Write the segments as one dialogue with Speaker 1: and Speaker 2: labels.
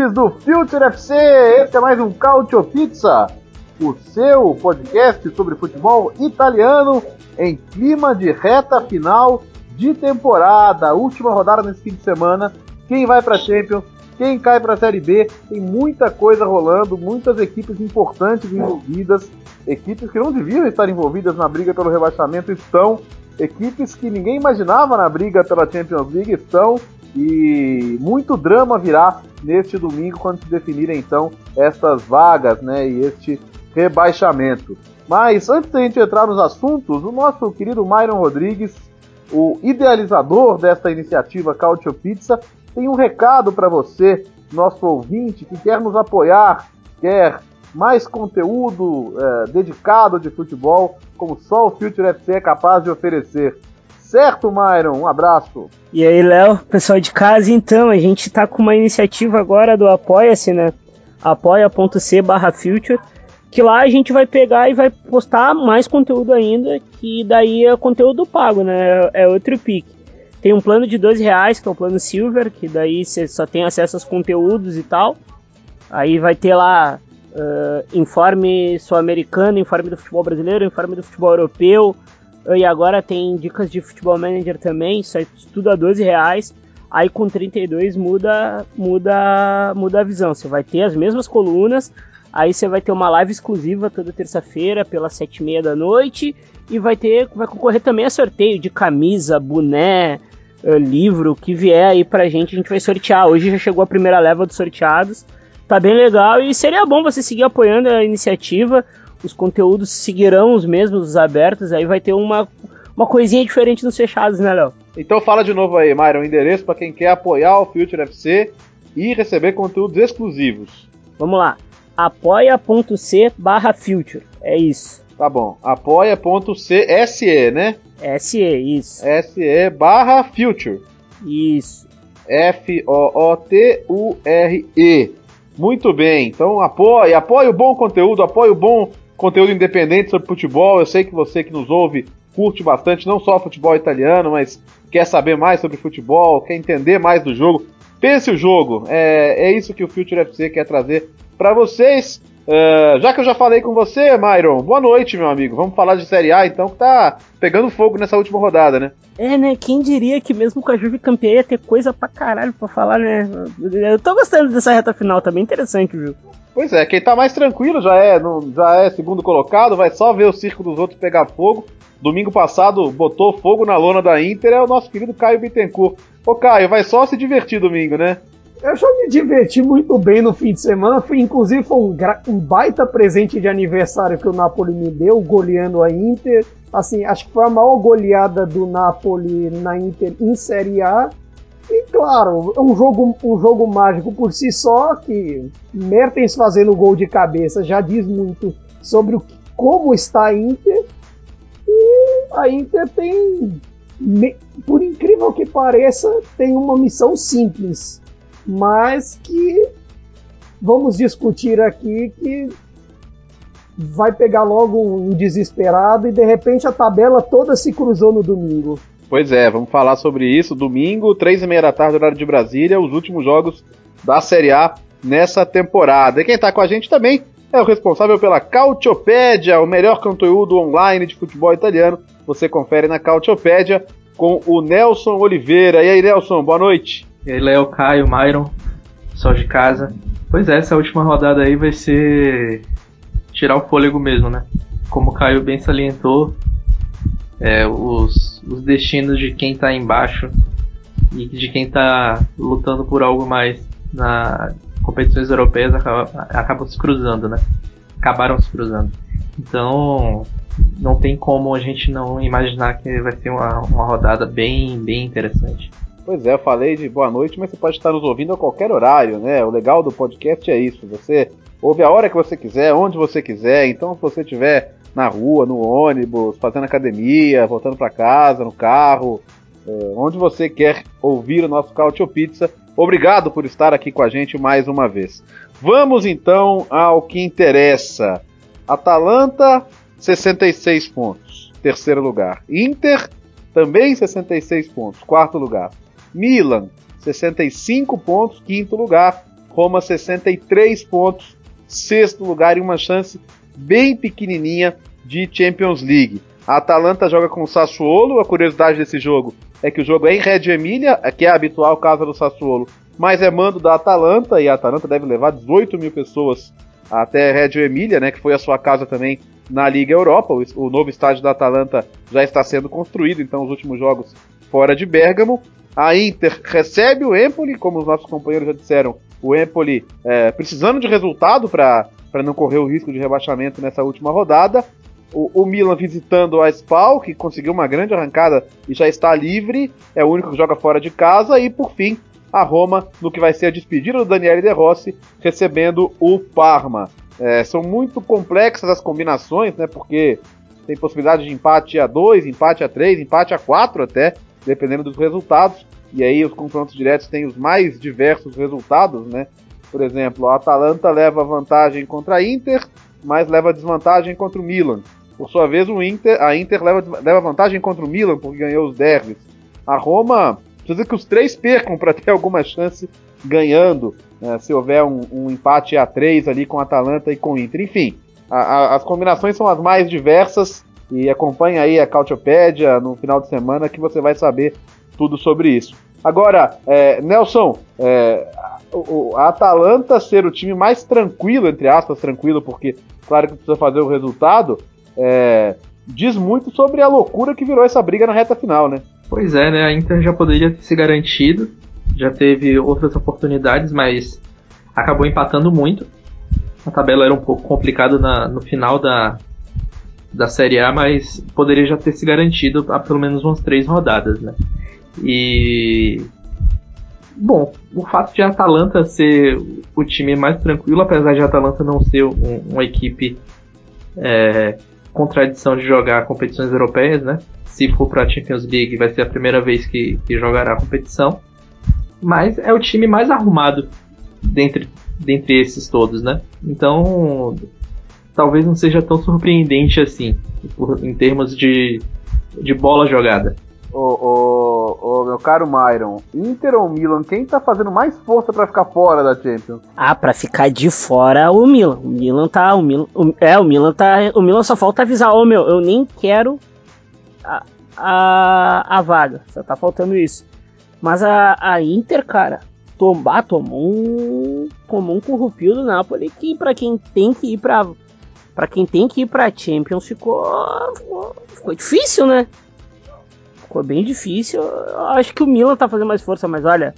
Speaker 1: Ouvintes do Future FC! Esse é mais um Cautio Pizza, o seu podcast sobre futebol italiano em clima de reta final de temporada. Última rodada nesse fim de semana. Quem vai para Champions? Quem cai para a Série B? Tem muita coisa rolando, muitas equipes importantes envolvidas, equipes que não deviam estar envolvidas na briga pelo rebaixamento estão, equipes que ninguém imaginava na briga pela Champions League estão e muito drama virá neste domingo quando se definirem então estas vagas, né, e este rebaixamento. Mas antes da gente entrar nos assuntos, o nosso querido Myron Rodrigues, o idealizador desta iniciativa Cautio Pizza, tem um recado para você, nosso ouvinte, que quer nos apoiar, quer mais conteúdo é, dedicado de futebol, como só o Future FC é capaz de oferecer. Certo, Myron? Um abraço.
Speaker 2: E aí, Léo, pessoal de casa, então, a gente tá com uma iniciativa agora do Apoia-se, né? apoia.c barra future, que lá a gente vai pegar e vai postar mais conteúdo ainda, que daí é conteúdo pago, né? É outro pique. Tem um plano de 12 reais, que é o plano Silver, que daí você só tem acesso aos conteúdos e tal. Aí vai ter lá uh, informe sul-americano, informe do futebol brasileiro, informe do futebol europeu, e agora tem dicas de futebol manager também, é tudo a 12 reais. Aí com 32 muda, muda, muda a visão. Você vai ter as mesmas colunas, aí você vai ter uma live exclusiva toda terça-feira pelas sete e meia da noite e vai ter, vai concorrer também a sorteio de camisa, boné, eh, livro, o que vier aí pra gente, a gente vai sortear. Hoje já chegou a primeira leva dos sorteados. Tá bem legal e seria bom você seguir apoiando a iniciativa os conteúdos seguirão os mesmos, os abertos, aí vai ter uma, uma coisinha diferente nos fechados, né, Léo?
Speaker 1: Então fala de novo aí, Myron, o endereço para quem quer apoiar o Future FC e receber conteúdos exclusivos.
Speaker 2: Vamos lá, apoia.c barra Future, é isso.
Speaker 1: Tá bom, apoia.se, né?
Speaker 2: SE, isso.
Speaker 1: SE barra Future.
Speaker 2: Isso.
Speaker 1: F-O-O-T-U-R-E. Muito bem, então apoie, apoie o bom conteúdo, apoie o bom conteúdo independente sobre futebol. Eu sei que você que nos ouve curte bastante, não só futebol italiano, mas quer saber mais sobre futebol, quer entender mais do jogo. Pense o jogo, é, é isso que o Future FC quer trazer para vocês. Uh, já que eu já falei com você, Myron, boa noite, meu amigo. Vamos falar de Série A, então, que tá pegando fogo nessa última rodada, né?
Speaker 2: É, né? Quem diria que mesmo com a Juve campeã ia ter coisa pra caralho pra falar, né? Eu tô gostando dessa reta final, tá bem interessante, viu?
Speaker 1: Pois é, quem tá mais tranquilo já é, já é segundo colocado, vai só ver o circo dos outros pegar fogo. Domingo passado botou fogo na lona da Inter, é o nosso querido Caio Bittencourt. Ô Caio, vai só se divertir domingo, né?
Speaker 3: Eu já me diverti muito bem no fim de semana. Foi, inclusive, foi um, um, baita presente de aniversário que o Napoli me deu, goleando a Inter. Assim, acho que foi a maior goleada do Napoli na Inter em Série A. E claro, é um jogo, um jogo mágico por si só, que Mertens fazendo gol de cabeça já diz muito sobre o, como está a Inter. E a Inter tem, por incrível que pareça, tem uma missão simples, mas que vamos discutir aqui que vai pegar logo um desesperado e de repente a tabela toda se cruzou no domingo.
Speaker 1: Pois é, vamos falar sobre isso. Domingo, três e meia da tarde, horário de Brasília, os últimos jogos da Série A nessa temporada. E quem está com a gente também é o responsável pela Cautiopédia, o melhor conteúdo online de futebol italiano. Você confere na Cautiopédia com o Nelson Oliveira. E aí, Nelson, boa noite.
Speaker 4: E aí, Léo, Caio, Myron, pessoal de casa. Pois é, essa última rodada aí vai ser tirar o fôlego mesmo, né? Como o Caio bem salientou, é, os, os destinos de quem está embaixo e de quem está lutando por algo mais na competições europeias acabam, acabam se cruzando, né? Acabaram se cruzando. Então, não tem como a gente não imaginar que vai ser uma, uma rodada bem, bem interessante.
Speaker 1: Pois é, eu falei de boa noite, mas você pode estar nos ouvindo a qualquer horário, né? O legal do podcast é isso. Você ouve a hora que você quiser, onde você quiser. Então, se você estiver na rua, no ônibus, fazendo academia, voltando para casa, no carro, é, onde você quer ouvir o nosso Cautio Pizza, obrigado por estar aqui com a gente mais uma vez. Vamos então ao que interessa. Atalanta, 66 pontos, terceiro lugar. Inter, também 66 pontos, quarto lugar. Milan, 65 pontos, quinto lugar. Roma, 63 pontos, sexto lugar e uma chance bem pequenininha de Champions League. A Atalanta joga com o Sassuolo. A curiosidade desse jogo é que o jogo é em Reggio Emília, que é habitual casa do Sassuolo, mas é mando da Atalanta e a Atalanta deve levar 18 mil pessoas até Reggio Emília, né, que foi a sua casa também na Liga Europa. O novo estádio da Atalanta já está sendo construído, então os últimos jogos fora de Bergamo. A Inter recebe o Empoli, como os nossos companheiros já disseram, o Empoli é, precisando de resultado para não correr o risco de rebaixamento nessa última rodada. O, o, Milan visitando a Spal, que conseguiu uma grande arrancada e já está livre, é o único que joga fora de casa. E por fim, a Roma, no que vai ser a despedida do Daniele De Rossi, recebendo o Parma. É, são muito complexas as combinações, né? Porque tem possibilidade de empate a 2, empate a 3, empate a 4 até, dependendo dos resultados. E aí os confrontos diretos têm os mais diversos resultados, né? Por exemplo, a Atalanta leva vantagem contra a Inter, mas leva desvantagem contra o Milan. Por sua vez, o Inter, a Inter leva, leva vantagem contra o Milan porque ganhou os derbys. A Roma precisa que os três percam para ter alguma chance ganhando, né, se houver um, um, empate a três ali com a Atalanta e com o Inter. Enfim, a, a, as combinações são as mais diversas e acompanhe aí a Cautiopédia no final de semana que você vai saber tudo sobre isso. Agora, é, Nelson, é, a Atalanta ser o time mais tranquilo, entre aspas, tranquilo, porque claro que precisa fazer o resultado, é, diz muito sobre a loucura que virou essa briga na reta final, né?
Speaker 4: Pois é, né? A Inter já poderia ter se garantido, já teve outras oportunidades, mas acabou empatando muito. A tabela era um pouco complicada na, no final da, da Série A, mas poderia já ter se garantido a pelo menos umas três rodadas, né? E bom, o fato de a Atalanta ser o time mais tranquilo, apesar de a Atalanta não ser um, uma equipe é, com tradição de jogar competições europeias, né? Se for para a Champions League, vai ser a primeira vez que, que jogará a competição. Mas é o time mais arrumado dentre, dentre esses todos, né? Então, talvez não seja tão surpreendente assim, em termos de, de bola jogada.
Speaker 1: Ô, ô, ô, meu caro Myron, Inter ou Milan, quem tá fazendo mais força para ficar fora da Champions?
Speaker 2: Ah, para ficar de fora o Milan. O Milan tá, o Milan, o, é, o Milan tá, o Milan só falta avisar, ô oh, meu, eu nem quero a, a, a vaga, só tá faltando isso. Mas a, a Inter, cara, tomar, tomou um, tomou um corrupio do Napoli que para quem tem que ir para para quem tem que ir para Champions ficou, ficou ficou difícil, né? Ficou bem difícil. Eu acho que o Milan tá fazendo mais força, mas olha,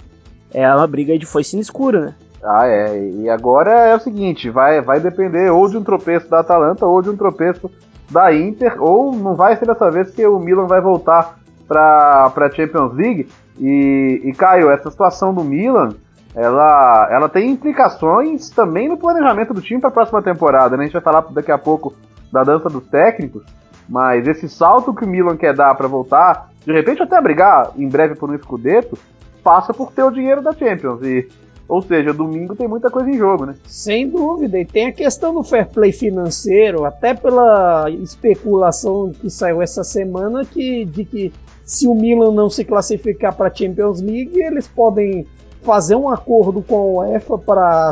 Speaker 2: é uma briga de foice no escuro, né?
Speaker 1: Ah, é. E agora é o seguinte, vai, vai depender ou de um tropeço da Atalanta ou de um tropeço da Inter, ou não vai ser dessa vez que o Milan vai voltar para a Champions League. E, e Caio, essa situação do Milan, ela, ela tem implicações também no planejamento do time para a próxima temporada. Né? A gente vai falar daqui a pouco da dança dos técnicos, mas esse salto que o Milan quer dar para voltar de repente até brigar em breve por um escudeto, passa por ter o dinheiro da Champions. E, ou seja, domingo tem muita coisa em jogo, né?
Speaker 3: Sem dúvida. E tem a questão do fair play financeiro, até pela especulação que saiu essa semana que, de que se o Milan não se classificar para a Champions League, eles podem fazer um acordo com a UEFA para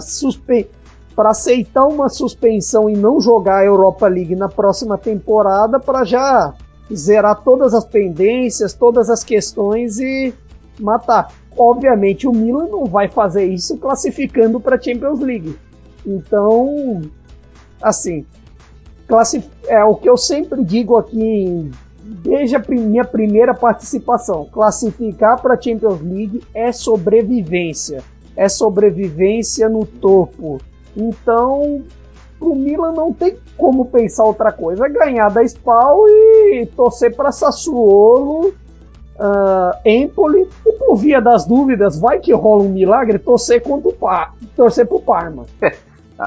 Speaker 3: para aceitar uma suspensão e não jogar a Europa League na próxima temporada para já zerar todas as pendências, todas as questões e matar. Obviamente o Milan não vai fazer isso classificando para a Champions League. Então, assim, é o que eu sempre digo aqui desde a minha primeira participação. Classificar para a Champions League é sobrevivência. É sobrevivência no topo. Então, pro Milan não tem como pensar outra coisa, ganhar da Spal e torcer para Sassuolo, uh, Empoli e por via das dúvidas, vai que rola um milagre, torcer contra o torcer pro Parma.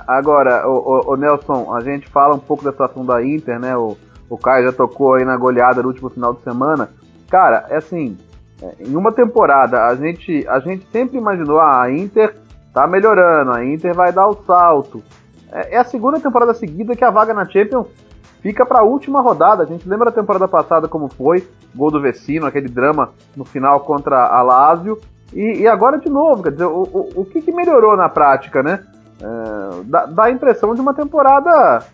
Speaker 1: Agora, o, o, o, Nelson, a gente fala um pouco da situação da Inter, né? O, o Caio já tocou aí na goleada no último final de semana. Cara, é assim, é, em uma temporada a gente, a gente sempre imaginou ah, a Inter tá melhorando, a Inter vai dar o salto. É, é a segunda temporada seguida que a vaga na Champions fica para a última rodada. A gente lembra da temporada passada como foi, gol do Vecino, aquele drama no final contra a Lazio. E, e agora de novo, quer dizer, o, o, o que, que melhorou na prática, né? É, dá, dá, a impressão de uma temporada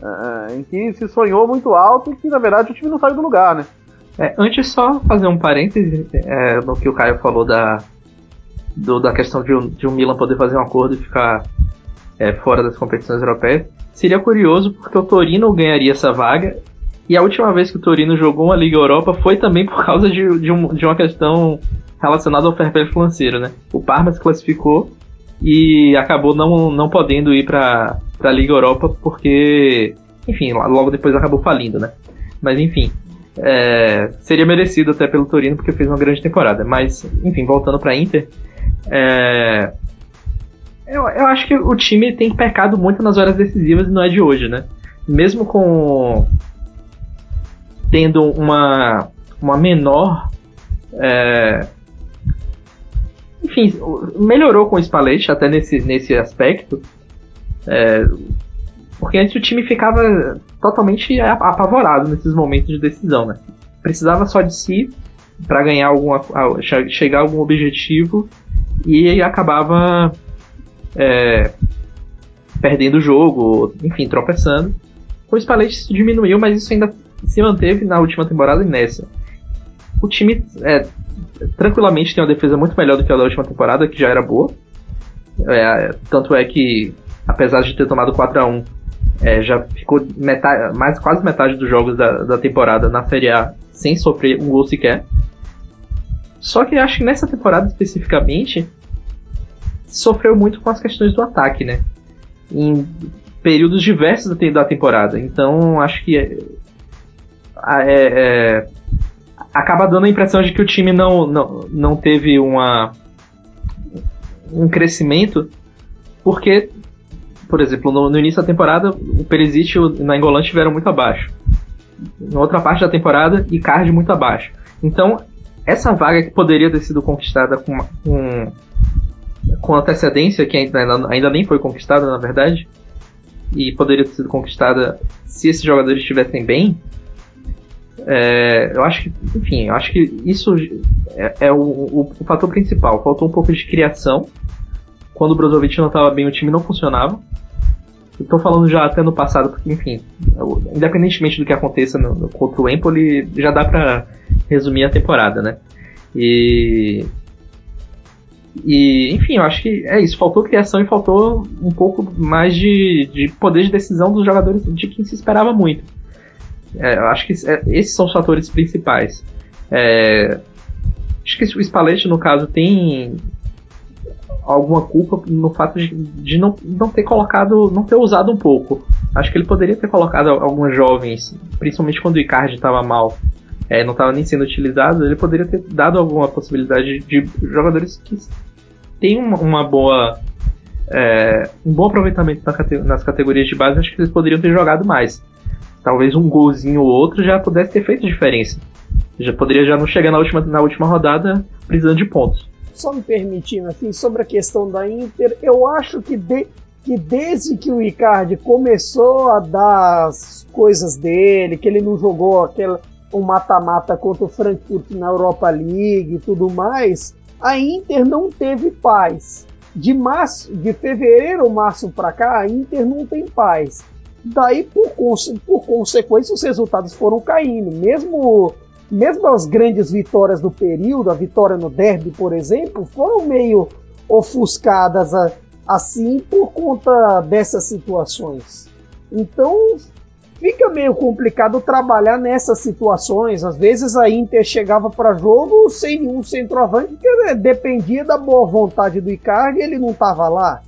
Speaker 1: é, em que se sonhou muito alto e que na verdade o time não saiu do lugar, né?
Speaker 4: É, antes só fazer um parêntese é, no que o Caio falou da, do, da questão de um, de um Milan poder fazer um acordo e ficar é, fora das competições europeias. Seria curioso porque o Torino ganharia essa vaga e a última vez que o Torino jogou uma Liga Europa foi também por causa de, de, um, de uma questão relacionada ao fair play financeiro, né? O Parma se classificou e acabou não, não podendo ir para a Liga Europa porque, enfim, logo depois acabou falindo, né? Mas enfim, é, seria merecido até pelo Torino porque fez uma grande temporada. Mas, enfim, voltando para Inter, é, eu, eu acho que o time tem pecado muito nas horas decisivas e não é de hoje, né? Mesmo com tendo uma, uma menor é, enfim, melhorou com o Spalletti até nesse, nesse aspecto. É, porque antes o time ficava totalmente apavorado nesses momentos de decisão, né? Precisava só de si para ganhar alguma, chegar a algum objetivo e acabava é, perdendo o jogo, enfim, tropeçando. Com o Spalletti isso diminuiu, mas isso ainda se manteve na última temporada e nessa. O time é, tranquilamente tem uma defesa muito melhor do que a da última temporada, que já era boa. É, tanto é que, apesar de ter tomado 4 a 1 é, já ficou metade, mais, quase metade dos jogos da, da temporada na Série A sem sofrer um gol sequer. Só que acho que nessa temporada especificamente sofreu muito com as questões do ataque, né? Em períodos diversos da temporada. Então acho que é, é, é acaba dando a impressão de que o time não, não, não teve uma, um crescimento, porque, por exemplo, no, no início da temporada, o Perisic e o Nainggolan estiveram muito abaixo. Na outra parte da temporada, Icardi muito abaixo. Então, essa vaga que poderia ter sido conquistada com, com, com antecedência, que ainda, ainda nem foi conquistada, na verdade, e poderia ter sido conquistada se esses jogadores estivessem bem, é, eu acho que, enfim, eu acho que isso é, é o, o, o, fator principal. Faltou um pouco de criação. Quando o Brozovic não estava bem, o time não funcionava. Estou falando já até no passado, porque, enfim, independentemente do que aconteça no, no, contra o Empoli, já dá para resumir a temporada, né? E. E, enfim, eu acho que é isso. Faltou criação e faltou um pouco mais de, de poder de decisão dos jogadores de quem se esperava muito. É, eu acho que é, esses são os fatores principais. É, acho que o Spalletti, no caso, tem alguma culpa no fato de, de não, não ter colocado, não ter usado um pouco. Acho que ele poderia ter colocado alguns jovens, principalmente quando o Icardi estava mal, é, não estava nem sendo utilizado, ele poderia ter dado alguma possibilidade de, de jogadores que têm uma, uma boa. É, um bom aproveitamento nas categorias de base, acho que eles poderiam ter jogado mais talvez um golzinho ou outro já pudesse ter feito diferença. Já poderia já não chegar na última, na última rodada precisando de pontos.
Speaker 3: Só me permitindo assim, sobre a questão da Inter, eu acho que, de, que desde que o Icardi começou a dar as coisas dele, que ele não jogou aquele um mata-mata contra o Frankfurt na Europa League e tudo mais, a Inter não teve paz. De março, de fevereiro março para cá, a Inter não tem paz. Daí, por, por consequência, os resultados foram caindo. Mesmo, mesmo as grandes vitórias do período, a vitória no derby, por exemplo, foram meio ofuscadas a, assim por conta dessas situações. Então, fica meio complicado trabalhar nessas situações. Às vezes a Inter chegava para jogo sem nenhum centroavante, porque né, dependia da boa vontade do Icardi ele não estava lá.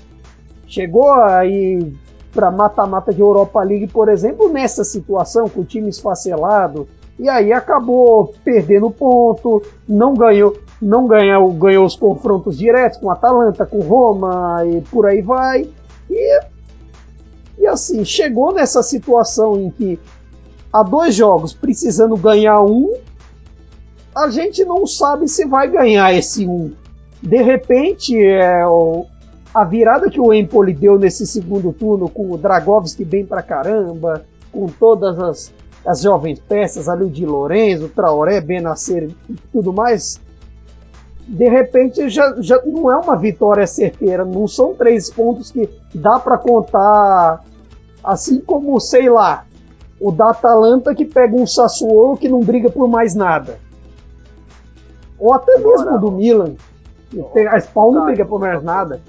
Speaker 3: Chegou aí para mata-mata de Europa League, por exemplo, nessa situação com o time esfacelado, e aí acabou perdendo ponto, não ganhou, não ganhou, ganhou os confrontos diretos com Atalanta, com Roma e por aí vai. E, e assim, chegou nessa situação em que há dois jogos precisando ganhar um, a gente não sabe se vai ganhar esse um. De repente, é, a virada que o Empoli deu nesse segundo turno, com o Dragovski bem pra caramba, com todas as, as jovens peças ali, o de Lorenzo, Traoré, Benacer e tudo mais, de repente já, já não é uma vitória certeira, não são três pontos que dá para contar, assim como, sei lá, o da Atalanta que pega um Sassuolo que não briga por mais nada. Ou até mesmo o do Milan, que a Spawn não briga por mais nada.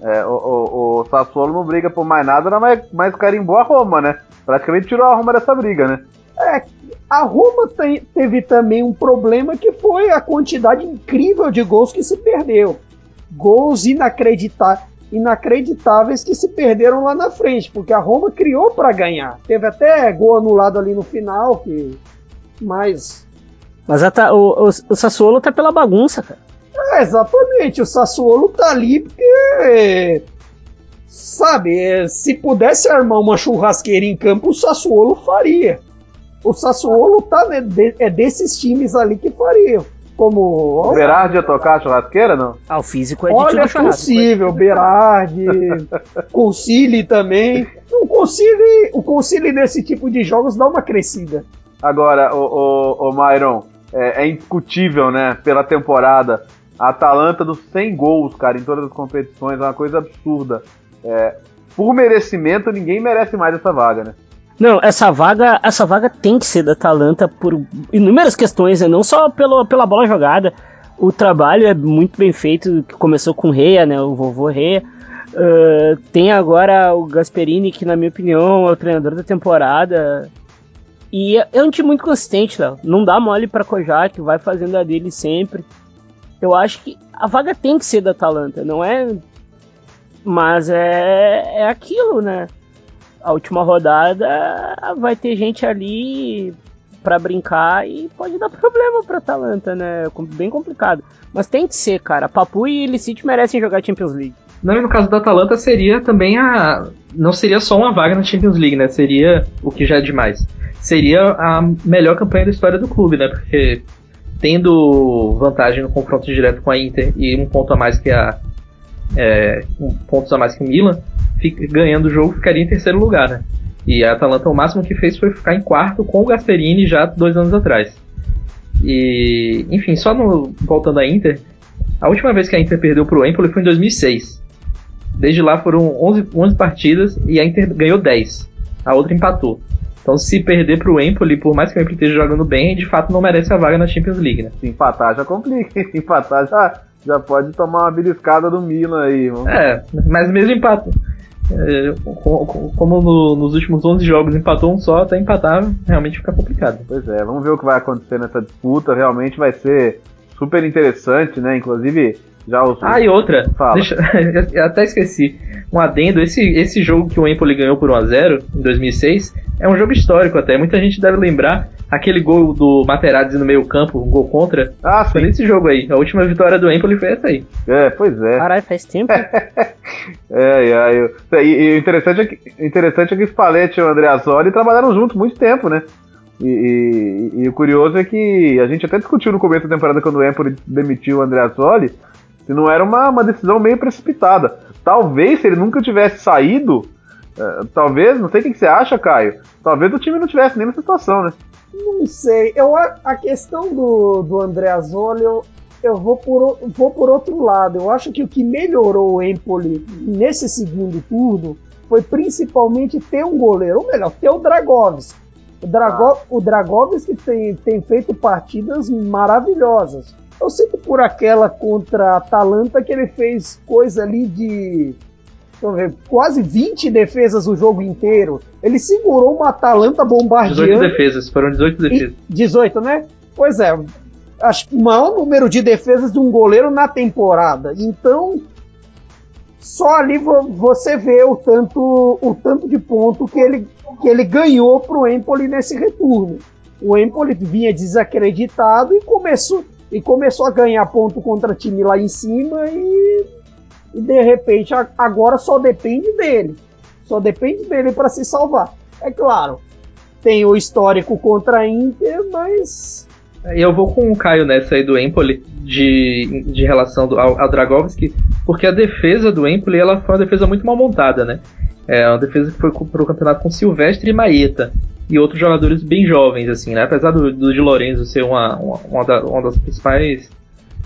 Speaker 1: É, o, o, o Sassuolo não briga por mais nada, mas, mas carimbou a Roma, né? Praticamente tirou a Roma dessa briga, né?
Speaker 3: É, a Roma tem, teve também um problema que foi a quantidade incrível de gols que se perdeu. Gols inacreditáveis inacreditáveis que se perderam lá na frente, porque a Roma criou para ganhar. Teve até gol anulado ali no final, que mas
Speaker 2: mas tá, o, o, o Sassuolo tá pela bagunça, cara.
Speaker 3: É, exatamente, o Sassuolo tá ali porque. Sabe, é, se pudesse armar uma churrasqueira em campo, o Sassuolo faria. O Sassuolo tá, né, de, é desses times ali que fariam. Como.
Speaker 1: O Berardi ia tocar a churrasqueira, não?
Speaker 2: Ah, o físico é de
Speaker 3: Olha, é possível, Berardi, Concili também. O Concili, o Concili nesse tipo de jogos dá uma crescida.
Speaker 1: Agora, o, o, o Myron, é, é indiscutível, né, pela temporada a Atalanta dos 100 gols, cara, em todas as competições, é uma coisa absurda. É, por merecimento, ninguém merece mais essa vaga, né?
Speaker 2: Não, essa vaga, essa vaga tem que ser da Atalanta por inúmeras questões, né? não só pelo, pela bola jogada. O trabalho é muito bem feito, que começou com o Reia, né? O vovô Reia. Uh, tem agora o Gasperini, que na minha opinião é o treinador da temporada. E é, é um time muito consistente, Léo. Não dá mole pra Kojak, vai fazendo a dele sempre. Eu acho que a vaga tem que ser da Atalanta, não é. Mas é, é aquilo, né? A última rodada vai ter gente ali para brincar e pode dar problema pra Atalanta, né? Bem complicado. Mas tem que ser, cara. Papu e Licite merecem jogar Champions League.
Speaker 4: Não, e no caso da Atalanta seria também a. Não seria só uma vaga na Champions League, né? Seria o que já é demais. Seria a melhor campanha da história do clube, né? Porque tendo vantagem no confronto direto com a Inter e um ponto a mais que a é, um pontos a mais que o Milan, fica, ganhando o jogo ficaria em terceiro lugar, né? E a Atalanta o máximo que fez foi ficar em quarto com o Gasperini já dois anos atrás. E, enfim, só no, voltando à Inter, a última vez que a Inter perdeu para o Empoli foi em 2006. Desde lá foram 11, 11 partidas e a Inter ganhou 10. A outra empatou. Então, se perder pro Empoli, por mais que o Empoli esteja jogando bem, de fato não merece a vaga na Champions League, né?
Speaker 1: Se empatar já complica, se empatar já, já pode tomar uma beliscada do Milan aí. Vamos...
Speaker 4: É, mas mesmo empate. É, como no, nos últimos 11 jogos empatou um só, até empatar realmente fica complicado.
Speaker 1: Pois é, vamos ver o que vai acontecer nessa disputa. Realmente vai ser super interessante, né? Inclusive, já os...
Speaker 4: Ah, e outra, deixa, eu até esqueci. Um adendo, esse, esse jogo que o Empoli ganhou por 1x0 em 2006 é um jogo histórico até. Muita gente deve lembrar aquele gol do Materazzi no meio campo, um gol contra.
Speaker 1: Ah, sim.
Speaker 4: Foi nesse jogo aí. A última vitória do Empoli foi essa aí.
Speaker 1: É, pois é.
Speaker 2: Caralho, faz tempo.
Speaker 1: é, é, é. E, o interessante é que, interessante é que Spalletti e o Andreazzoli trabalharam juntos muito tempo, né? E, e, e, o curioso é que a gente até discutiu no começo da temporada quando o Empoli demitiu o Andreazzoli se não era uma, uma decisão meio precipitada. Talvez se ele nunca tivesse saído, uh, talvez, não sei o que, você acha, Caio, talvez o time não tivesse nem nessa situação, né?
Speaker 3: Não sei. Eu, a questão do, do André Azzoli, eu, eu vou, por, vou por outro lado. Eu acho que o que melhorou o Empoli nesse segundo turno foi principalmente ter um goleiro, ou melhor, ter o Dragovski. O, Drago, ah. o Dragovski tem, tem feito partidas maravilhosas. Eu que por aquela contra a Atalanta que ele fez coisa ali de ver, quase 20 defesas o jogo inteiro. Ele segurou uma Atalanta bombardeando.
Speaker 4: 18 defesas, foram 18 defesas.
Speaker 3: 18, né? Pois é, acho que o maior número de defesas de um goleiro na temporada. Então, só ali você vê o tanto, o tanto de ponto que ele, que ele ganhou pro Empoli nesse retorno. O Empoli vinha desacreditado e começou, e começou a ganhar ponto contra time lá em cima e, e de repente agora só depende dele. Só depende dele para se salvar. É claro, tem o histórico contra a Inter, mas.
Speaker 4: Eu vou com o Caio nessa aí do Empoli, de, de relação do, ao, ao Dragovski, porque a defesa do Empoli ela foi uma defesa muito mal montada, né? É uma defesa que foi para o campeonato com Silvestre e Maeta e outros jogadores bem jovens, assim, né? Apesar do, do Di Lorenzo ser uma, uma, uma, da, uma das principais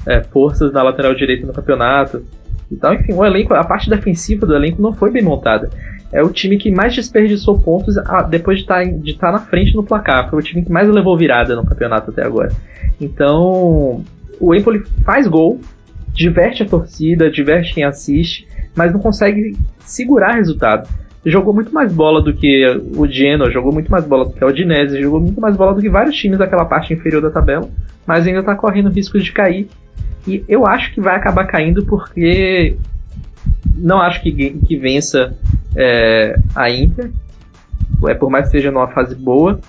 Speaker 4: é, forças na lateral direita no campeonato. Então, enfim, o elenco, a parte defensiva do elenco não foi bem montada é o time que mais desperdiçou pontos depois de estar tá de tá na frente no placar. Foi o time que mais levou virada no campeonato até agora. Então, o Empoli faz gol, diverte a torcida, diverte quem assiste, mas não consegue segurar resultado. Jogou muito mais bola do que o Genoa, jogou muito mais bola do que o Udinese, jogou muito mais bola do que vários times daquela parte inferior da tabela, mas ainda está correndo risco de cair. E eu acho que vai acabar caindo porque não acho que, que vença é, a Inter, é, por mais que seja numa fase boa.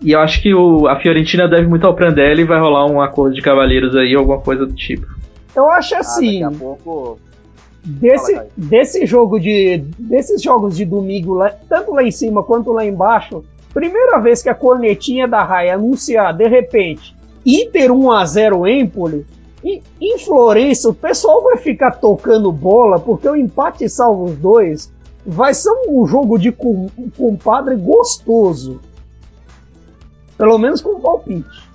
Speaker 4: E eu acho que o, a Fiorentina deve muito ao Prandelli e vai rolar um acordo de cavalheiros aí, alguma coisa do tipo.
Speaker 3: Eu acho assim. Ah, daqui a pouco. Desse, Fala, desse jogo de. Desses jogos de domingo, lá, tanto lá em cima quanto lá embaixo, primeira vez que a cornetinha da Raia anunciar, de repente, Inter 1x0 Empoli, e em Florença, o pessoal vai ficar tocando bola porque o empate salva os dois. Vai ser um jogo de compadre gostoso. Pelo menos com palpite.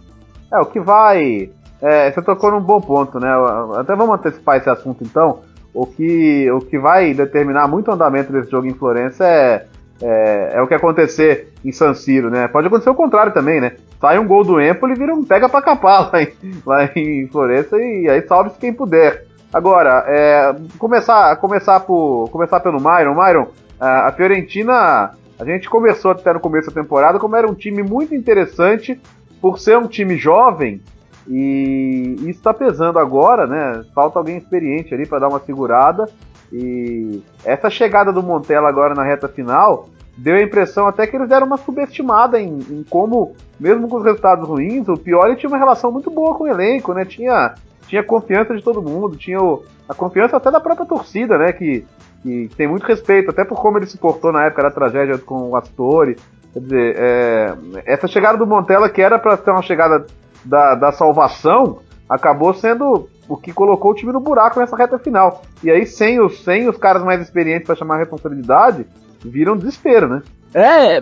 Speaker 1: É, o que vai. É, você tocou num bom ponto, né? Até vamos antecipar esse assunto então. O que, o que vai determinar muito o andamento desse jogo em Florença é, é, é, o que acontecer em San Siro, né? Pode acontecer o contrário também, né? sai um gol do Empoli vira um pega pra capar lá em, lá em Florença e aí salve-se quem puder. Agora, é, começar, começar, por, começar pelo Myron. Myron, a Fiorentina, a gente conversou até no começo da temporada como era um time muito interessante por ser um time jovem e isso está pesando agora, né? Falta alguém experiente ali para dar uma segurada. E essa chegada do Montella agora na reta final deu a impressão até que eles deram uma subestimada em, em como, mesmo com os resultados ruins, o Pioli tinha uma relação muito boa com o elenco, né? Tinha, tinha confiança de todo mundo, tinha o, a confiança até da própria torcida, né? Que, que tem muito respeito, até por como ele se portou na época da tragédia com o Astori. Quer dizer, é, essa chegada do Montella, que era para ser uma chegada da, da salvação, acabou sendo o que colocou o time no buraco nessa reta final. E aí, sem os, sem os caras mais experientes para chamar a responsabilidade, vira um desespero, né?
Speaker 2: É,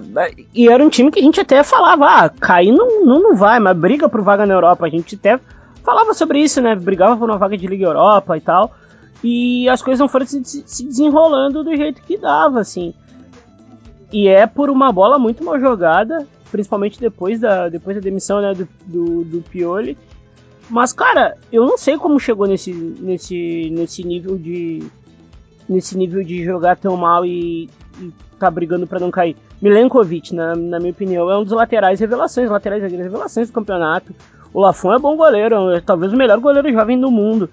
Speaker 2: e era um time que a gente até falava, ah, cair não, não, não vai, mas briga por vaga na Europa. A gente até falava sobre isso, né? Brigava por uma vaga de Liga Europa e tal. E as coisas não foram se, se desenrolando do jeito que dava, assim. E é por uma bola muito mal jogada, principalmente depois da, depois da demissão né, do, do, do Pioli. Mas, cara, eu não sei como chegou nesse, nesse, nesse nível de. Nesse nível de jogar tão mal e, e tá brigando para não cair. Milenkovic, na, na minha opinião, é um dos laterais revelações, laterais revelações do campeonato. O Lafon é bom goleiro, é talvez o melhor goleiro jovem do mundo.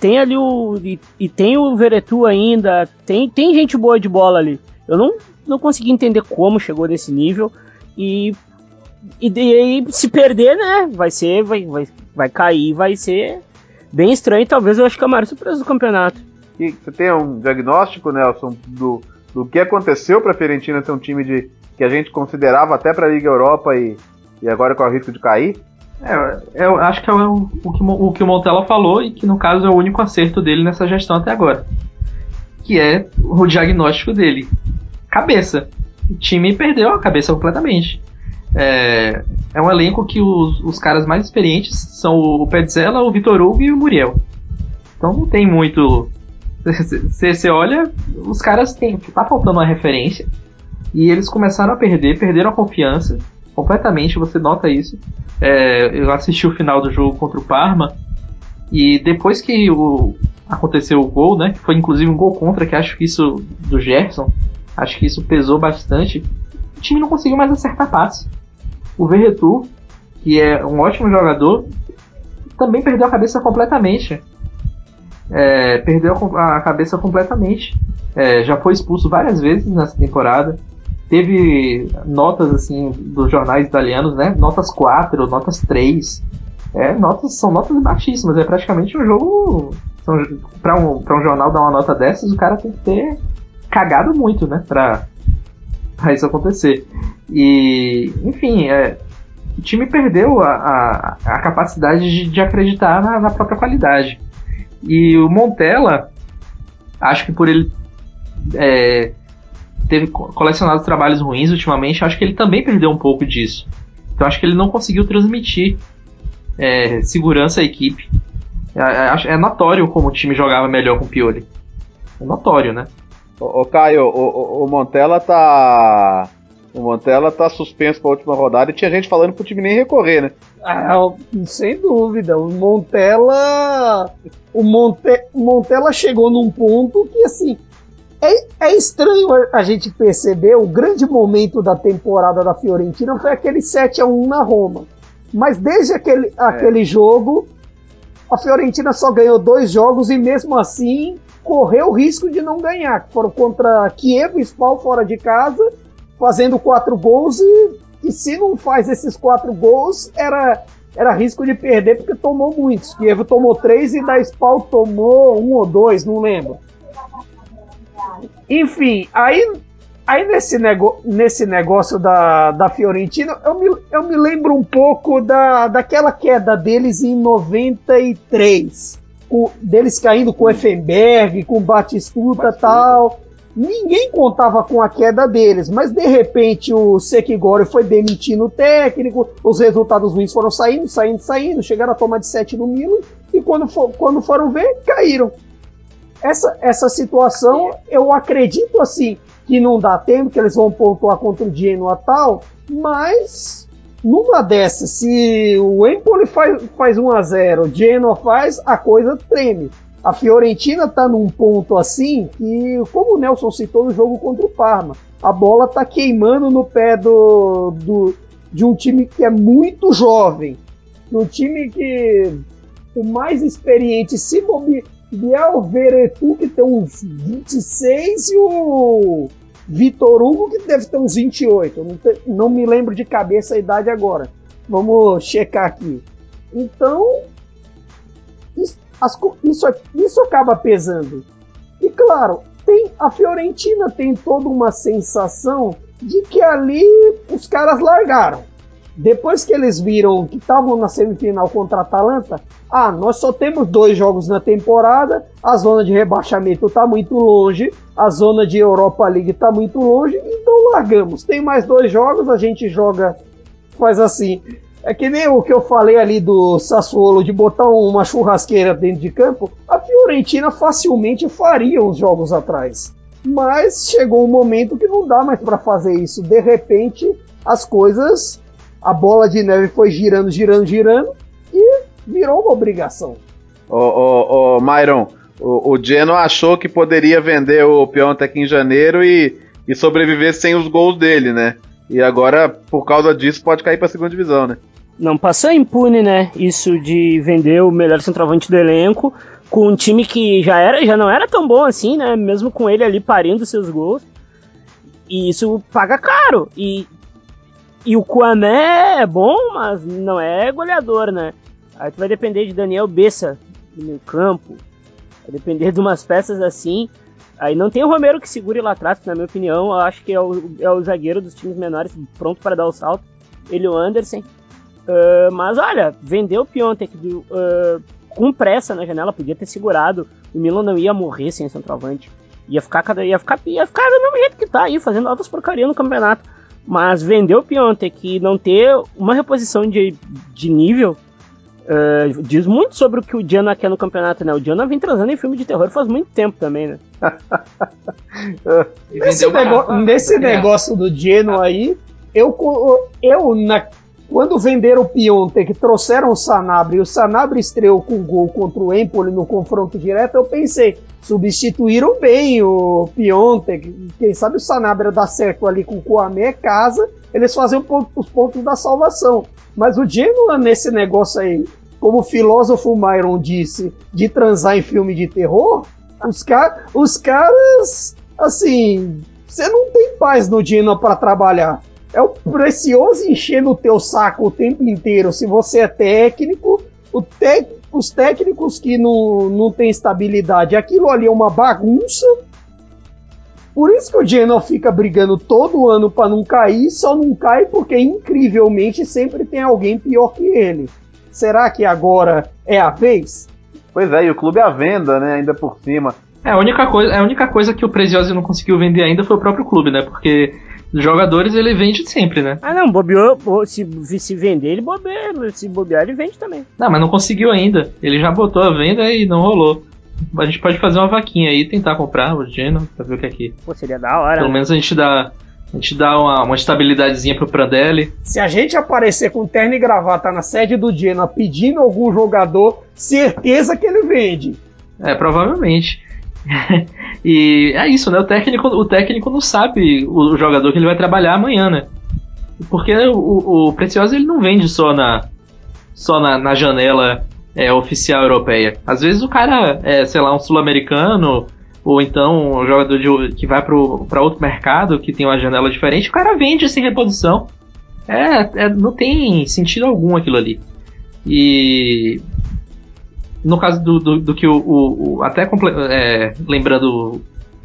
Speaker 2: Tem ali o. E, e, tem o Veretu ainda, tem, tem gente boa de bola ali. Eu não, não consegui entender como chegou nesse nível. E. E daí, se perder, né? Vai ser. Vai, vai, vai cair, vai ser bem estranho. Talvez eu acho que é a maior surpresa do campeonato.
Speaker 1: E você tem um diagnóstico, Nelson, do, do que aconteceu para a Fiorentina ser um time de, que a gente considerava até para a Liga Europa e, e agora com o risco de cair?
Speaker 4: É, eu acho que é o, o, que, o que o Montella falou e que no caso é o único acerto dele nessa gestão até agora. Que é o diagnóstico dele. Cabeça. O time perdeu a cabeça completamente. É, é um elenco que os, os caras mais experientes são o Petzela, o Vitor Hugo e o Muriel. Então não tem muito você olha, os caras têm. Tá faltando uma referência. E eles começaram a perder, perderam a confiança completamente, você nota isso. É, eu assisti o final do jogo contra o Parma. E depois que o, aconteceu o gol, né? Que foi inclusive um gol contra, que acho que isso. do Gerson. Acho que isso pesou bastante. O time não conseguiu mais acertar passe. O Verretu, que é um ótimo jogador, também perdeu a cabeça completamente. é, perdeu a cabeça completamente. É, já foi expulso várias vezes nessa temporada. Teve notas assim dos jornais italianos, né? Notas 4, notas 3. É, notas, são notas baixíssimas. É praticamente um jogo. Para um, um jornal dar uma nota dessas, o cara tem que ter cagado muito, né? Pra, pra isso acontecer. E, enfim, é, o time perdeu a, a, a capacidade de, de acreditar na, na, própria qualidade. E o Montella, acho que por ele é, teve colecionado trabalhos ruins ultimamente, acho que ele também perdeu um pouco disso. Então acho que ele não conseguiu transmitir é, segurança à equipe. É, é, é, notório como o time jogava melhor com o Pioli. É notório, né?
Speaker 1: Ô, ô Caio, o, o, o Montella tá o Montella tá suspenso para a última rodada e tinha gente falando pro time nem recorrer, né?
Speaker 3: Ah, sem dúvida. O Montella. O Monte, Montella chegou num ponto que, assim. É, é estranho a gente perceber o grande momento da temporada da Fiorentina foi aquele 7 a 1 na Roma. Mas desde aquele, é. aquele jogo, a Fiorentina só ganhou dois jogos e mesmo assim correu o risco de não ganhar. Foram contra Kiev e Spal fora de casa fazendo quatro gols e, e se não faz esses quatro gols, era, era risco de perder porque tomou muitos. Kiev tomou três e da Spal tomou um ou dois, não lembro. Enfim, aí, aí nesse, nego, nesse negócio da, da Fiorentina, eu me, eu me lembro um pouco da, daquela queda deles em 93. O, deles caindo com o Effenberg, com o Batistuta e tal. Ninguém contava com a queda deles, mas de repente o Sekigori foi demitindo o técnico, os resultados ruins foram saindo, saindo, saindo, chegaram a tomar de 7 no Milan e quando, for, quando foram ver, caíram. Essa, essa situação, eu acredito assim, que não dá tempo, que eles vão pontuar contra o Genoa tal, mas numa dessas, se o Empoli faz, faz 1 a 0 o Genoa faz, a coisa treme. A Fiorentina está num ponto assim que, como o Nelson citou no jogo contra o Parma, a bola está queimando no pé do, do, de um time que é muito jovem, um time que o mais experiente, se bobear o Veretu, que tem uns 26, e o Vitor Hugo, que deve ter uns 28. Não, te, não me lembro de cabeça a idade agora. Vamos checar aqui. Então, as, isso, isso acaba pesando. E claro, tem a Fiorentina tem toda uma sensação de que ali os caras largaram. Depois que eles viram que estavam na semifinal contra a Atalanta, ah, nós só temos dois jogos na temporada, a zona de rebaixamento está muito longe, a zona de Europa League está muito longe, então largamos. Tem mais dois jogos, a gente joga, faz assim, é que nem o que eu falei ali do Sassuolo de botar uma churrasqueira dentro de campo, a Fiorentina facilmente faria uns jogos atrás. Mas chegou um momento que não dá mais para fazer isso. De repente, as coisas, a bola de neve foi girando, girando, girando e virou uma obrigação.
Speaker 1: Ô, ô, ô Myron, o, o Geno achou que poderia vender o Piontek em janeiro e, e sobreviver sem os gols dele, né? E agora, por causa disso, pode cair para a segunda divisão, né?
Speaker 2: Não passou impune, né? Isso de vender o melhor centroavante do elenco com um time que já era, já não era tão bom assim, né? Mesmo com ele ali parindo seus gols. E isso paga caro. E, e o Kwame é bom, mas não é goleador, né? Aí tu vai depender de Daniel Bessa no meio campo. Vai depender de umas peças assim. Aí não tem o Romero que segure lá atrás, que na minha opinião, eu acho que é o, é o zagueiro dos times menores pronto para dar o salto. Ele o Anderson. Uh, mas olha, vendeu o Piontek uh, com pressa na janela, podia ter segurado. O Milan não ia morrer sem centroavante. Ia ficar, ia ficar, ia ficar do mesmo jeito que tá aí, fazendo altas porcarias no campeonato. Mas vender o Piontek e não ter uma reposição de, de nível Uh, diz muito sobre o que o Diana quer no campeonato, né? O Diana vem transando em filme de terror faz muito tempo também, né?
Speaker 3: nesse, nego nesse negócio do Geno aí, eu, eu na, quando venderam o Piontek, trouxeram o Sanabria e o Sanabria estreou com gol contra o Empoli no confronto direto, eu pensei, substituíram bem o Piontek, quem sabe o Sanabria dá certo ali com o Kouamé, casa, eles fazem os pontos da salvação. Mas o Genoa nesse negócio aí, como o filósofo Myron disse, de transar em filme de terror, os, car os caras, assim, você não tem paz no Genoa para trabalhar. É o precioso enchendo o teu saco o tempo inteiro se você é técnico. Te os técnicos que não, não têm estabilidade, aquilo ali é uma bagunça. Por isso que o Genoa fica brigando todo ano para não cair, só não cai porque incrivelmente sempre tem alguém pior que ele. Será que agora é a vez?
Speaker 1: Pois é, e o clube é à venda, né, ainda por cima.
Speaker 4: É, a única coisa, a única coisa que o Preziosi não conseguiu vender ainda foi o próprio clube, né? Porque jogadores ele vende sempre, né?
Speaker 2: Ah, não, bobeou, se, se vender, ele bobeia, se bobear, ele vende também.
Speaker 4: Não, mas não conseguiu ainda. Ele já botou a venda e não rolou. A gente pode fazer uma vaquinha aí, tentar comprar o Geno, pra ver o que é aqui.
Speaker 2: Pô, seria da hora.
Speaker 4: Pelo
Speaker 2: né?
Speaker 4: menos a gente dá. A gente dá uma, uma estabilidadezinha pro Prandelli.
Speaker 3: Se a gente aparecer com terno e gravata na sede do Genoa pedindo algum jogador, certeza que ele vende.
Speaker 4: É, provavelmente. e é isso, né? O técnico, o técnico não sabe o jogador que ele vai trabalhar amanhã, né? Porque o, o Precioso ele não vende só na, só na, na janela é, oficial europeia. Às vezes o cara é, sei lá, um sul-americano, ou então um jogador de, que vai para outro mercado, que tem uma janela diferente, o cara vende sem reposição. É, é, não tem sentido algum aquilo ali. E no caso do, do, do que o, o, o até é, lembrando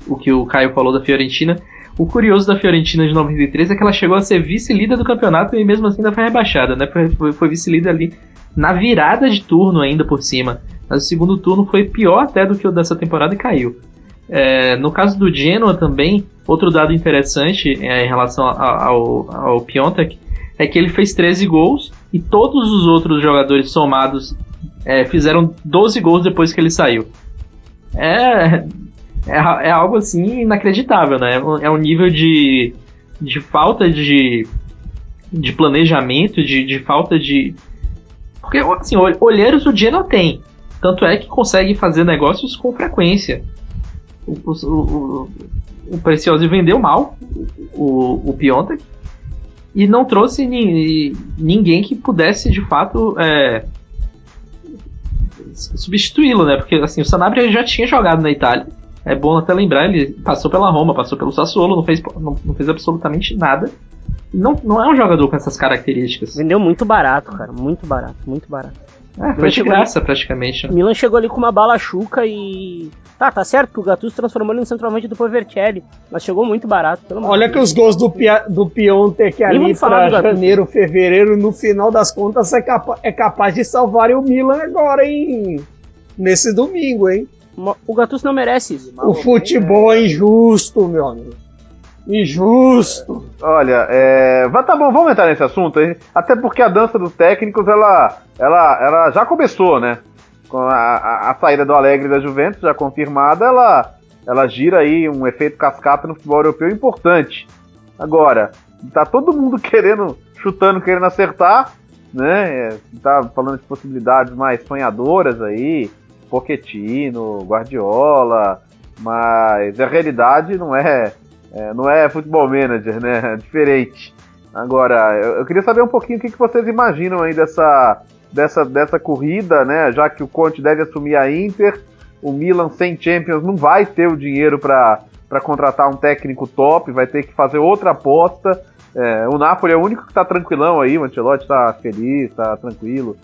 Speaker 4: o que o Caio falou da Fiorentina, o curioso da Fiorentina de 93 é que ela chegou a ser vice-líder do campeonato e mesmo assim ainda foi rebaixada, né? Foi, foi, vice-líder ali na virada de turno ainda por cima. Mas o segundo turno foi pior até do que o dessa temporada e caiu. É, no caso do Genoa também, outro dado interessante é, em relação ao, ao, ao Piontek é que ele fez 13 gols e todos os outros jogadores somados é, fizeram 12 gols depois que ele saiu. É, é, é, algo assim inacreditável, né? É um nível de, de falta de, de planejamento, de, de falta de. Porque, assim, olheiros o Genoa tem. Tanto é que consegue fazer negócios com frequência o, o, o, o Precioso vendeu mal o, o Piontek e não trouxe ni, ninguém que pudesse de fato é, substituí-lo, né? Porque assim, o Sanabria já tinha jogado na Itália. É bom até lembrar, ele passou pela Roma, passou pelo Sassuolo, não fez, não, não fez absolutamente nada. Não, não é um jogador com essas características.
Speaker 2: Vendeu muito barato, cara. Muito barato, muito barato.
Speaker 4: É, foi de graça ali, praticamente.
Speaker 2: Né? Milan chegou ali com uma bala chuca e. Tá, tá certo que o Gattuso transformou ele no centroavante do Povercelli, mas chegou muito barato.
Speaker 3: Olha que os gols do, Pia, do Piontek ali pra janeiro, fevereiro, no final das contas é, capa é capaz de salvar o Milan agora, hein? Nesse domingo, hein?
Speaker 2: O Gattuso não merece isso.
Speaker 3: O futebol é injusto, meu amigo. Injusto.
Speaker 1: Olha, é... tá bom, vamos entrar nesse assunto, hein? até porque a dança dos técnicos ela, ela, ela já começou, né? Com a, a, a saída do Alegre da Juventus já confirmada, ela, ela gira aí um efeito cascata no futebol europeu importante. Agora, tá todo mundo querendo, chutando, querendo acertar, né? É, tá falando de possibilidades mais sonhadoras aí, Pochettino, Guardiola, mas a realidade não é é, não é futebol manager, né? É diferente. Agora, eu, eu, queria saber um pouquinho o que, que vocês imaginam aí dessa, dessa, dessa corrida, né? Já que o Conte deve assumir a Inter, o Milan sem Champions não vai ter o dinheiro para contratar um técnico top, vai ter que fazer outra aposta. É, o Napoli é o único que está tranquilão aí, o Ancelotti está feliz, está tranquilo,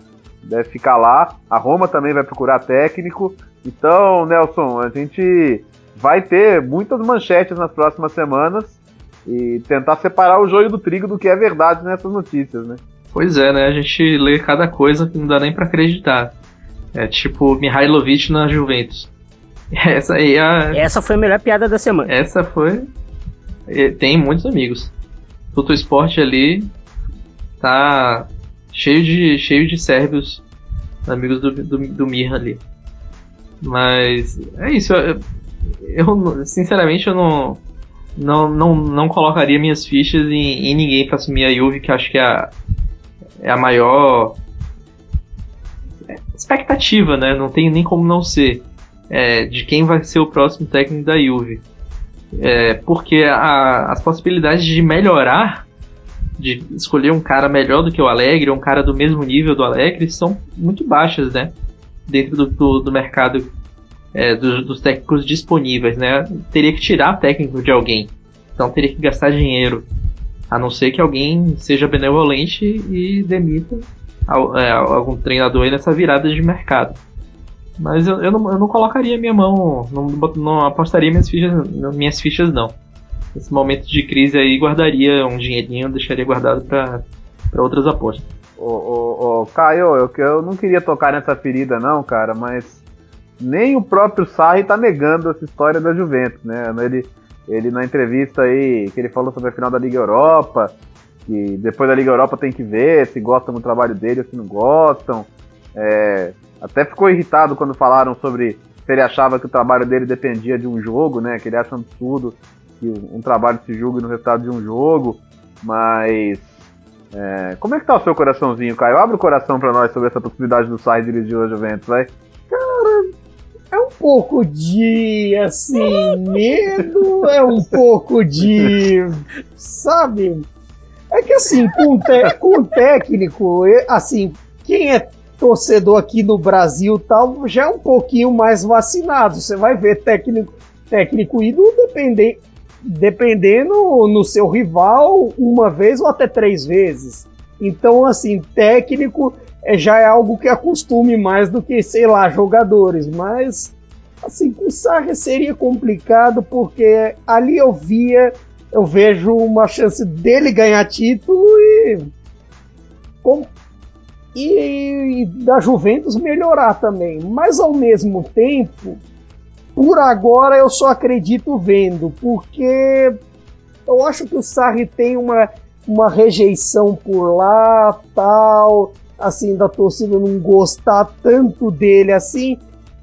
Speaker 1: deve ficar lá. A Roma também vai procurar técnico. Então, Nelson, a gente vai ter muitas manchetes nas próximas semanas e tentar separar o joio do trigo do que é verdade nessas notícias, né?
Speaker 4: Pois é, né? A gente lê cada coisa que não dá nem para acreditar. É tipo Mihailovic na Juventus. Essa aí é a...
Speaker 2: Essa foi a melhor piada da semana.
Speaker 4: Essa foi. Tem muitos amigos. Tuto Esporte ali tá cheio de, cheio de sérvios, amigos do, do, do Mirra ali. Mas é isso. Eu, eu sinceramente eu não não, não, não colocaria minhas fichas em, em ninguém para assumir a Juve, que acho que é a, é a maior expectativa, né? Não tem nem como não ser é, de quem vai ser o próximo técnico da Juve. É, porque a, as possibilidades de melhorar de escolher um cara melhor do que o Alegre, um cara do mesmo nível do Alegre, são muito baixas, né? Dentro do, do, do mercado é, do, dos técnicos disponíveis, né? Teria que tirar técnico de alguém. Então teria que gastar dinheiro. A não ser que alguém seja benevolente e demita é, algum treinador nessa virada de mercado. Mas eu, eu, não, eu não colocaria minha mão, não, não apostaria minhas fichas, minhas fichas não. Nesse momento de crise aí, guardaria um dinheirinho, deixaria guardado para outras apostas.
Speaker 1: Ô, ô, ô, Caio, eu, eu não queria tocar nessa ferida não, cara, mas nem o próprio Sarri tá negando essa história da Juventus, né? Ele, ele na entrevista aí, que ele falou sobre a final da Liga Europa, que depois da Liga Europa tem que ver se gostam do trabalho dele ou se não gostam. É, até ficou irritado quando falaram sobre se ele achava que o trabalho dele dependia de um jogo, né? Que ele acha um absurdo que um trabalho se julgue no resultado de um jogo. Mas é, como é que tá o seu coraçãozinho, Caio? Abre o coração para nós sobre essa possibilidade do Sai dirigir o Juventus, vai.
Speaker 3: Cara, é um pouco de, assim, medo, é um pouco de, sabe? É que assim, com, te, com técnico, assim, quem é torcedor aqui no Brasil tal, já é um pouquinho mais vacinado. Você vai ver técnico, técnico indo depender, dependendo no seu rival uma vez ou até três vezes. Então, assim, técnico já é algo que acostume mais do que, sei lá, jogadores. Mas, assim, com o Sarri seria complicado porque ali eu via, eu vejo uma chance dele ganhar título e. Com, e, e da Juventus melhorar também. Mas ao mesmo tempo, por agora eu só acredito vendo, porque eu acho que o Sarri tem uma, uma rejeição por lá, tal, assim, da torcida não gostar tanto dele assim.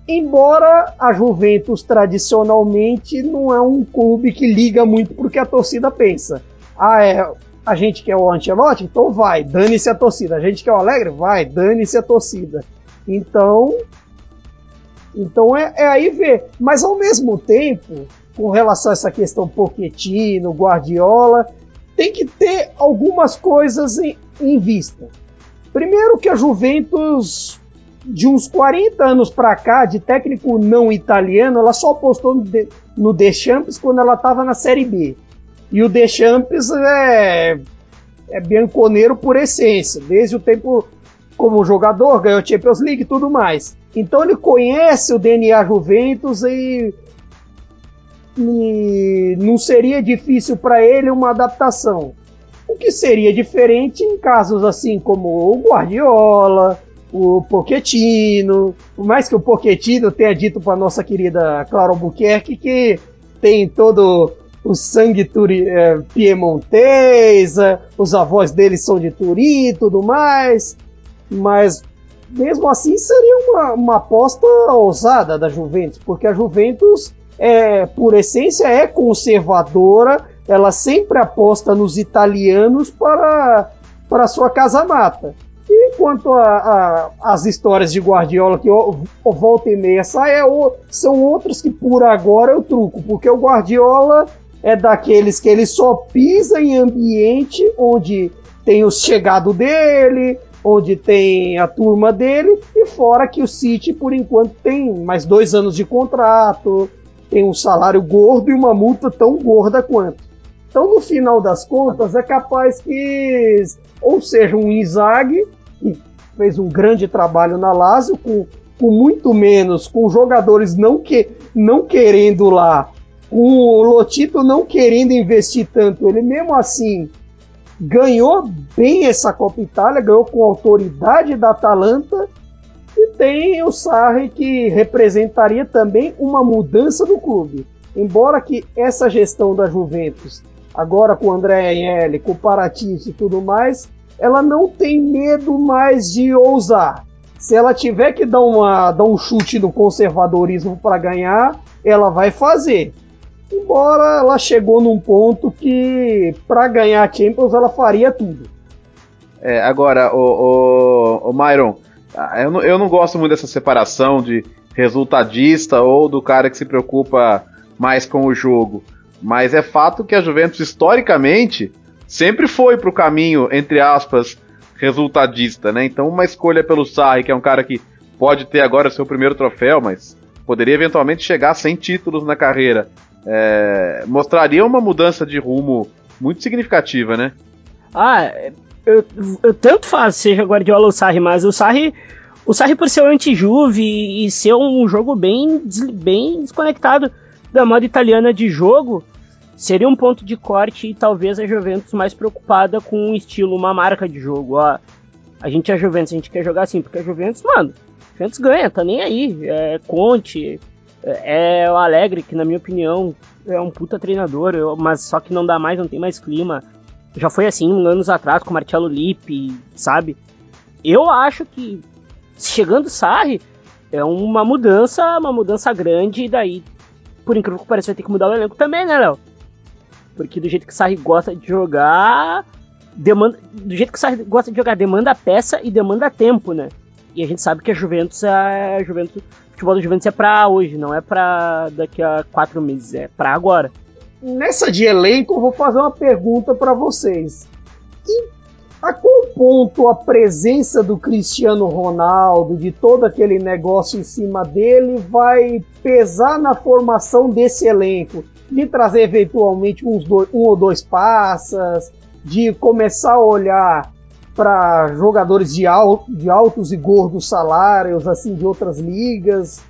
Speaker 3: Embora a Juventus tradicionalmente não é um clube que liga muito porque a torcida pensa. Ah, é, a gente quer o Ancelotti, então vai, dane-se a torcida. A gente quer o Alegre, vai, dane-se a torcida. Então, então é, é, aí ver. Mas ao mesmo tempo, com relação a essa questão Pochettino, Guardiola, tem que ter algumas coisas em, em vista. Primeiro que a Juventus de uns 40 anos para cá, de técnico não italiano, ela só apostou no, de, no Deschamps quando ela estava na Série B. E o Deschamps é, é bianconeiro por essência, desde o tempo como jogador, ganhou Champions League e tudo mais. Então ele conhece o DNA Juventus e, e não seria difícil para ele uma adaptação. O que seria diferente em casos assim como o Guardiola, o Pochettino, por mais que o Pochettino tenha dito para nossa querida Clara Albuquerque que tem todo o sangue turi, é, piemontesa, os avós dele são de Turim e tudo mais, mas mesmo assim seria uma, uma aposta ousada da Juventus, porque a Juventus, é, por essência, é conservadora, ela sempre aposta nos italianos para, para sua casa-mata. E quanto às histórias de Guardiola, que o, o volta e meia sai, é o, são outros que por agora eu truco, porque o Guardiola é daqueles que ele só pisa em ambiente onde tem os chegados dele, onde tem a turma dele, e fora que o City, por enquanto, tem mais dois anos de contrato, tem um salário gordo e uma multa tão gorda quanto. Então, no final das contas, é capaz que, ou seja, um Inzaghi, que fez um grande trabalho na Lazio, com, com muito menos, com jogadores não, que, não querendo lá o Lotito não querendo investir tanto, ele mesmo assim ganhou bem essa Copa Itália, ganhou com autoridade da Atalanta. E tem o Sarri que representaria também uma mudança no clube. Embora que essa gestão da Juventus, agora com o André Agnelli, com o Paratici e tudo mais, ela não tem medo mais de ousar. Se ela tiver que dar, uma, dar um chute no conservadorismo para ganhar, ela vai fazer. Embora ela chegou num ponto que, para ganhar a Champions, ela faria tudo.
Speaker 1: É, agora, o, o, o Myron, ah, eu não, eu não gosto muito dessa separação de resultadista ou do cara que se preocupa mais com o jogo. Mas é fato que a Juventus, historicamente, sempre foi pro caminho, entre aspas, resultadista, né? Então uma escolha pelo Sarri, que é um cara que pode ter agora seu primeiro troféu, mas poderia eventualmente chegar sem títulos na carreira, é, mostraria uma mudança de rumo muito significativa, né?
Speaker 2: Ah, eu, eu tanto faz seja Guardiola ou Sarri, mas o Sarri, o Sarri por ser anti-Juve e ser um jogo bem, bem desconectado da moda italiana de jogo, seria um ponto de corte e talvez a Juventus mais preocupada com um estilo, uma marca de jogo. Ó, a gente é Juventus, a gente quer jogar assim, porque a Juventus, mano, a Juventus ganha, tá nem aí. É Conte, é, é o Alegre, que na minha opinião é um puta treinador, eu, mas só que não dá mais, não tem mais clima. Já foi assim anos atrás com o Marcelo Lippi, sabe? Eu acho que chegando Sarri é uma mudança, uma mudança grande, e daí, por incrível que pareça, vai ter que mudar o elenco também, né, Léo? Porque do jeito que o Sarri gosta de jogar, demanda, do jeito que o Sarri gosta de jogar, demanda peça e demanda tempo, né? E a gente sabe que a Juventus, é, a Juventus, o futebol da Juventus é pra hoje, não é pra daqui a quatro meses, é pra agora.
Speaker 3: Nessa de elenco, eu vou fazer uma pergunta para vocês. E a qual ponto a presença do Cristiano Ronaldo, de todo aquele negócio em cima dele, vai pesar na formação desse elenco? De trazer eventualmente uns dois, um ou dois passas, de começar a olhar para jogadores de, alto, de altos e gordos salários, assim, de outras ligas.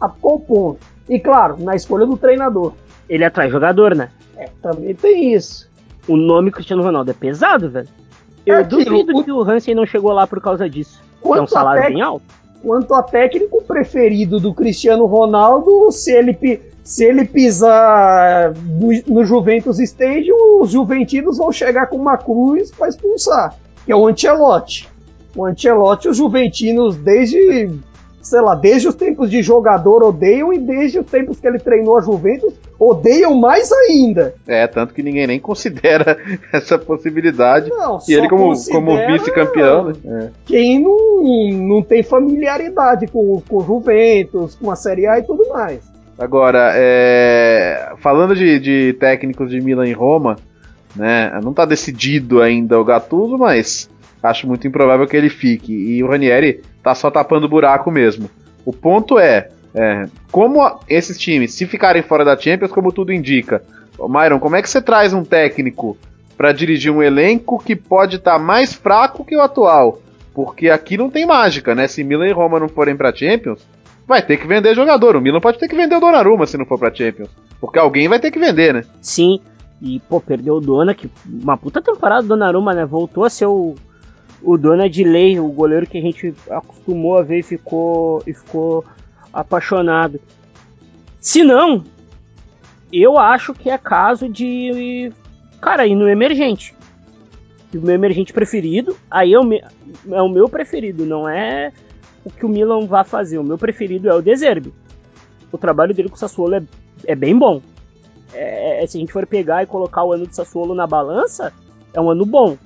Speaker 3: A qual ponto? E claro, na escolha do treinador.
Speaker 2: Ele atrai jogador, né?
Speaker 3: É, também tem isso.
Speaker 2: O nome Cristiano Ronaldo é pesado, velho. Eu
Speaker 3: É
Speaker 2: duvido que o Hansen não chegou lá por causa disso. É um salário bem alto.
Speaker 3: Quanto a técnico preferido do Cristiano Ronaldo, se ele, se ele pisar no, no Juventus Stadium, os juventinos vão chegar com uma cruz para expulsar, que é o Ancelotti. O Ancelotti, os juventinos, desde, sei lá, desde os tempos de jogador odeiam e desde os tempos que ele treinou a Juventus, odeiam mais ainda.
Speaker 1: É, tanto que ninguém nem considera essa possibilidade.
Speaker 3: Não,
Speaker 1: E ele, como, como vice-campeão, né?
Speaker 3: Quem não, não tem familiaridade com, com o Juventus, com a Série A e tudo mais.
Speaker 1: Agora, é, falando de, de técnicos de Milan e Roma, né? Não tá decidido ainda o Gattuso, mas acho muito improvável que ele fique. E o Ranieri tá só tapando buraco mesmo. O ponto é, é, como esses times, se ficarem fora da Champions, como tudo indica, Myron, como é que você traz um técnico para dirigir um elenco que pode estar mais fraco que o atual? Porque aqui não tem mágica, né? Se Milan e Roma não forem pra Champions, vai ter que vender jogador. O Milan pode ter que vender o Donnarumma se não for pra Champions. Porque alguém vai ter que vender, né?
Speaker 2: Sim. E, pô, perdeu o Dona, que uma puta temporada do Donnarumma, né? Voltou a ser o, o Dona de lei, o goleiro que a gente acostumou a ver e ficou, e ficou apaixonado. Se não, eu acho que é caso de, cara, ir no emergente. O meu emergente preferido, aí é o, me- é o meu preferido, não é o que o Milan vai fazer. O meu preferido é o De Zerbi. O trabalho dele com o Sassuolo é, é bem bom é, se a gente for pegar e colocar o ano do Sassuolo na balança, é um ano bom.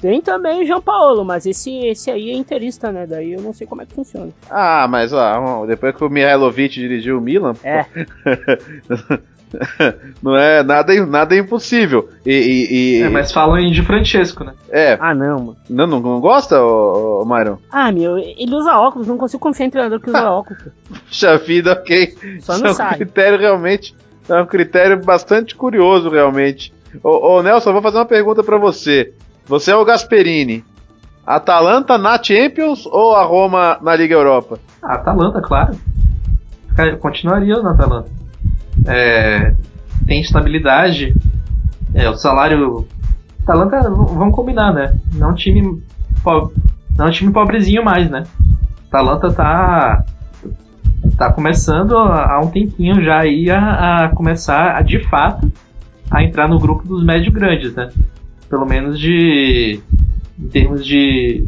Speaker 2: Tem também o João Paulo, mas esse, esse aí é interista, né? Daí eu não sei como é que funciona.
Speaker 1: Ah, mas ó, depois que o Mihailovic dirigiu o Milan,
Speaker 2: É,
Speaker 1: não é nada, nada é impossível. E, e- e-
Speaker 4: É, mas falam em Di Francesco, né?
Speaker 1: é,
Speaker 2: ah não, mano.
Speaker 1: não, não, não gosta, ô, ô, Myron?
Speaker 2: Ah, meu, ele usa óculos, não consigo confiar em treinador que usa óculos.
Speaker 1: Puxa vida, ok.
Speaker 2: Só não
Speaker 1: é um
Speaker 2: sai.
Speaker 1: critério realmente. É um critério bastante curioso, realmente. Ô, ô Nelson, eu vou fazer uma pergunta pra você. Você é o Gasperini. Atalanta na Champions ou a Roma na Liga Europa?
Speaker 4: A Atalanta, claro. Continuaria na Atalanta. É, tem estabilidade. É, o salário. Atalanta, vamos combinar, né? Não é um time. po- Não é um time pobrezinho mais, né? Atalanta tá. Tá começando há há um tempinho já aí a, a começar a, de fato a entrar no grupo dos médio grandes, né? Pelo menos de. Em termos de.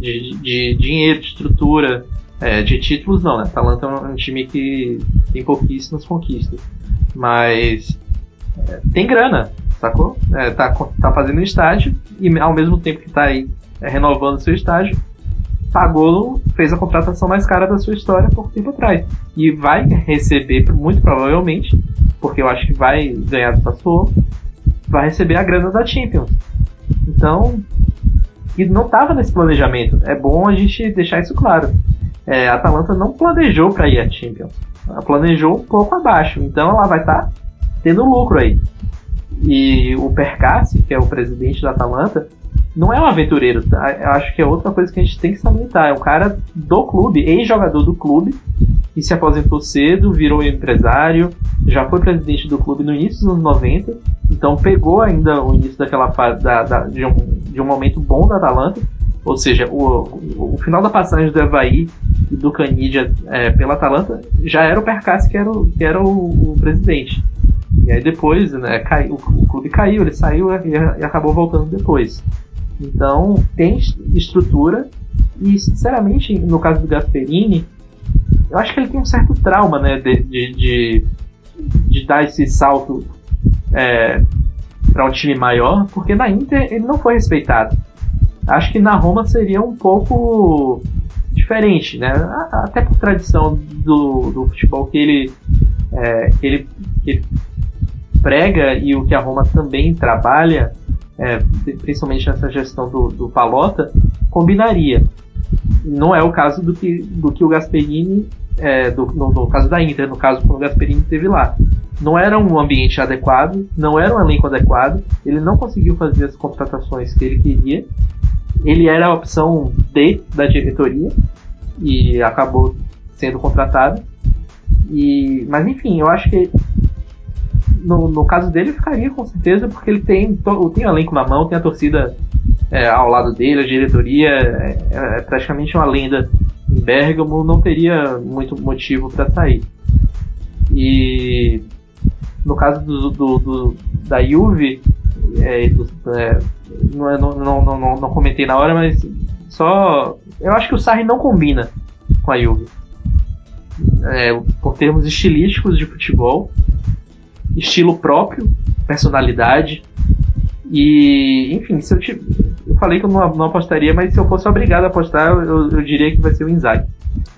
Speaker 4: De, de dinheiro, de estrutura, é, de títulos não, né? Atalanta é um, um time que tem pouquíssimas conquistas. Mas é, tem grana, sacou? É, tá, tá fazendo estágio e ao mesmo tempo que tá aí é, renovando seu estágio, pagou, fez a contratação mais cara da sua história por tempo atrás. E vai receber, muito provavelmente, porque eu acho que vai ganhar do Sassuolo, vai receber a grana da Champions. Então, e não estava nesse planejamento. É bom a gente deixar isso claro. É, a Atalanta não planejou para ir à Champions. Ela planejou um pouco abaixo. Então ela vai estar tá tendo lucro aí. E o Percassi, que é o presidente da Atalanta, não é um aventureiro. Tá? Eu acho que é outra coisa que a gente tem que salientar. É um cara do clube, ex-jogador do clube, que se aposentou cedo, virou empresário, já foi presidente do clube no início dos anos 90, então pegou ainda o início daquela fase da, da, de, um, de um momento bom da Atalanta, ou seja, o, o final da passagem do Evaí e do Canidia é, pela Atalanta já era o Percassi que era o, que era o, o presidente. E aí depois, né, cai, o, o, clube caiu, ele saiu e, e acabou voltando depois. Então tem estrutura e sinceramente no caso do Gasperini eu acho que ele tem um certo trauma, né, de, de, de, de dar esse salto é, para um time maior, porque na Inter ele não foi respeitado. Acho que na Roma seria um pouco diferente, né? Até por tradição do, do futebol que ele, é, que ele, que ele prega e o que a Roma também trabalha, é, principalmente nessa gestão do, do Palota, combinaria. Não é o caso do que, do que o Gasperini é, do, no, no, caso da Inter, no caso quando o Gasperini esteve lá. Não era um ambiente adequado, não era um elenco adequado, ele não conseguiu fazer as contratações que ele queria. Ele era a opção D da diretoria e acabou sendo contratado. E, mas enfim, eu acho que no, no caso dele ficaria com certeza, porque ele tem, tem o elenco na mão, tem a torcida é, ao lado dele, a diretoria é, é praticamente uma lenda em Bergamo, não teria muito motivo para sair. E no caso do, do, do da Juve, é, do, é, não, não, não, não, não comentei na hora, mas só eu acho que o Sarri não combina com a Juve. É, por termos estilísticos de futebol, estilo próprio, personalidade. E, enfim, se eu, eu falei que eu não, não, apostaria, mas se eu fosse obrigado a apostar, eu, eu diria que vai ser o Inzaghi.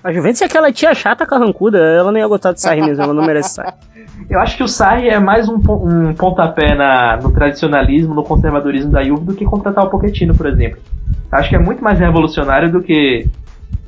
Speaker 2: A Juventus é aquela tia chata carrancuda, ela nem ia gostar de Sarri mesmo, ela não merece Sarri.
Speaker 4: Eu acho que o Sarri é mais um, um pontapé na, no tradicionalismo, no conservadorismo da Juve do que contratar o Pochettino, por exemplo. Acho que é muito mais revolucionário do que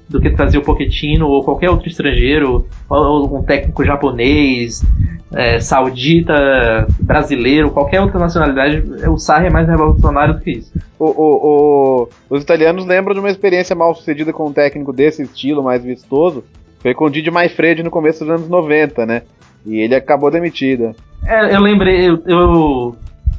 Speaker 4: do que trazer o Pochettino ou qualquer outro estrangeiro, ou um técnico japonês, é, saudita, brasileiro, qualquer outra nacionalidade, o Sarri é mais revolucionário do que isso.
Speaker 1: O, o, o, os italianos lembram de uma experiência mal sucedida com um técnico desse estilo, mais vistoso, foi com o Didi Maifredi no começo dos anos 90, né? E ele acabou demitido.
Speaker 4: É, eu lembrei, eu, eu,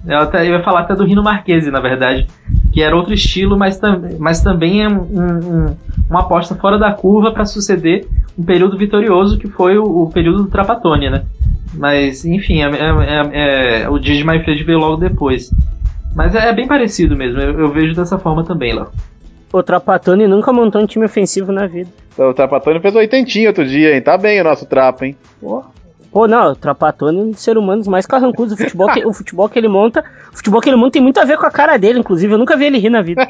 Speaker 4: eu, até, eu ia falar até do Rino Marquese, na verdade, que era outro estilo, mas, tam, mas também é um, um, uma aposta fora da curva para suceder um período vitorioso que foi o, o período do Trapatone, né? Mas, enfim, é, é, é, o Didi Maifredi veio logo depois. Mas é, bem parecido mesmo, eu, eu vejo dessa forma também, lá.
Speaker 2: O Trapatone nunca montou um time ofensivo na vida.
Speaker 1: O Trapatone fez oitentinho outro dia, hein? Tá bem o nosso Trapa, hein?
Speaker 2: Porra. Pô, não, o Trapatone é um dos seres humanos mais carrancudos. O futebol, que, o futebol que ele monta. O futebol que ele monta tem muito a ver com a cara dele, inclusive. Eu nunca vi ele rir na vida.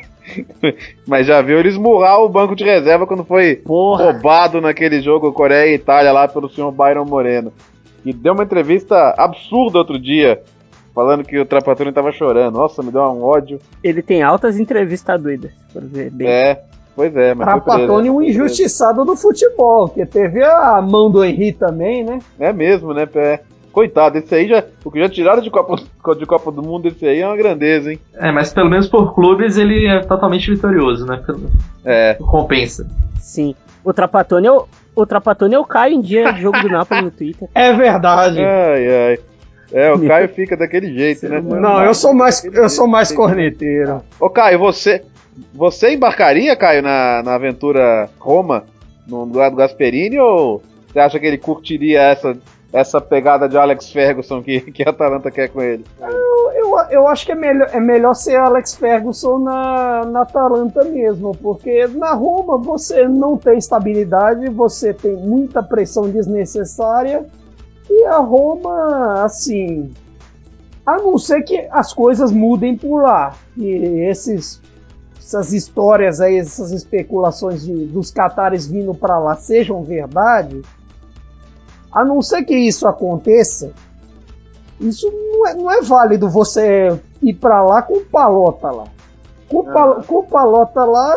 Speaker 1: Mas já viu ele esmurrar o banco de reserva quando foi Porra. roubado naquele jogo Coreia e Itália lá pelo senhor Byron Moreno. E deu uma entrevista absurda outro dia, falando que o Trapatone tava chorando. Nossa, me deu um ódio.
Speaker 2: Ele tem altas entrevistas doidas, por ver bem.
Speaker 1: É, Pois é, mas.
Speaker 3: Trapatone um injustiçado do futebol, que teve a mão do Henry também, né?
Speaker 1: É mesmo, né, Pé? Coitado, esse aí já. O que já tiraram de Copa, de Copa do Mundo, esse aí é uma grandeza, hein?
Speaker 4: É, mas pelo menos por clubes ele é totalmente vitorioso, né? É. Compensa.
Speaker 2: Sim. O Trapatone é o, o Trapatone é o Caio em dia de jogo do Napoli no Twitter.
Speaker 3: É verdade.
Speaker 1: Ai, ai. É, o Caio fica daquele jeito, né?
Speaker 3: Não, eu sou mais, eu sou mais corneteiro.
Speaker 1: Ô, Caio, você, você embarcaria, Caio, na, na aventura Roma, no lugar do Gasperini, ou você acha que ele curtiria essa, essa pegada de Alex Ferguson que, que a Atalanta quer com ele?
Speaker 3: Eu, eu, eu acho que é melhor, é melhor ser Alex Ferguson na, na Atalanta mesmo, porque na Roma você não tem estabilidade, você tem muita pressão desnecessária, e a Roma, assim, a não ser que as coisas mudem por lá, e esses essas histórias aí, essas especulações de, dos catares vindo para lá sejam verdade, a não ser que isso aconteça, Isso não é, não é válido você ir pra lá com palota lá. Com, pal, com palota lá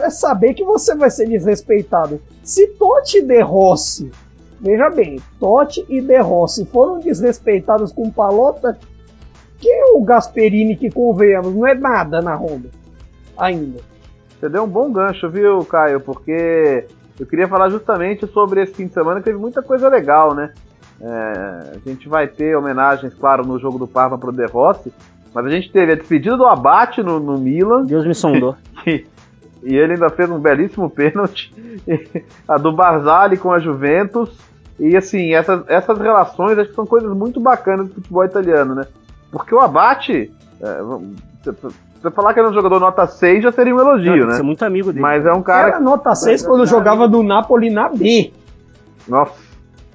Speaker 3: é saber que você vai ser desrespeitado. Se Totti e De Rossi, veja bem, Totti e De Rossi foram desrespeitados com palota, que o Gasperini que convenhamos não é nada na Honda ainda.
Speaker 1: Você deu um bom gancho, viu, Caio? Porque eu queria falar justamente sobre esse fim de semana que teve muita coisa legal, né? É, a gente vai ter homenagens, claro, no jogo do Parma pro De Rossi, mas a gente teve a despedida do Abate no, no Milan.
Speaker 2: Deus me sondou.
Speaker 1: e, e ele ainda fez um belíssimo pênalti. a do Barzali com a Juventus. E assim, essas, essas relações acho que são coisas muito bacanas do futebol italiano, né? Porque o Abate. É, você falar que era um jogador nota 6 já seria um elogio,
Speaker 2: Não,
Speaker 1: né?
Speaker 2: Você é muito amigo dele.
Speaker 1: Mas é um cara.
Speaker 3: Era nota 6 quando jogava no Napoli na B.
Speaker 1: Nossa.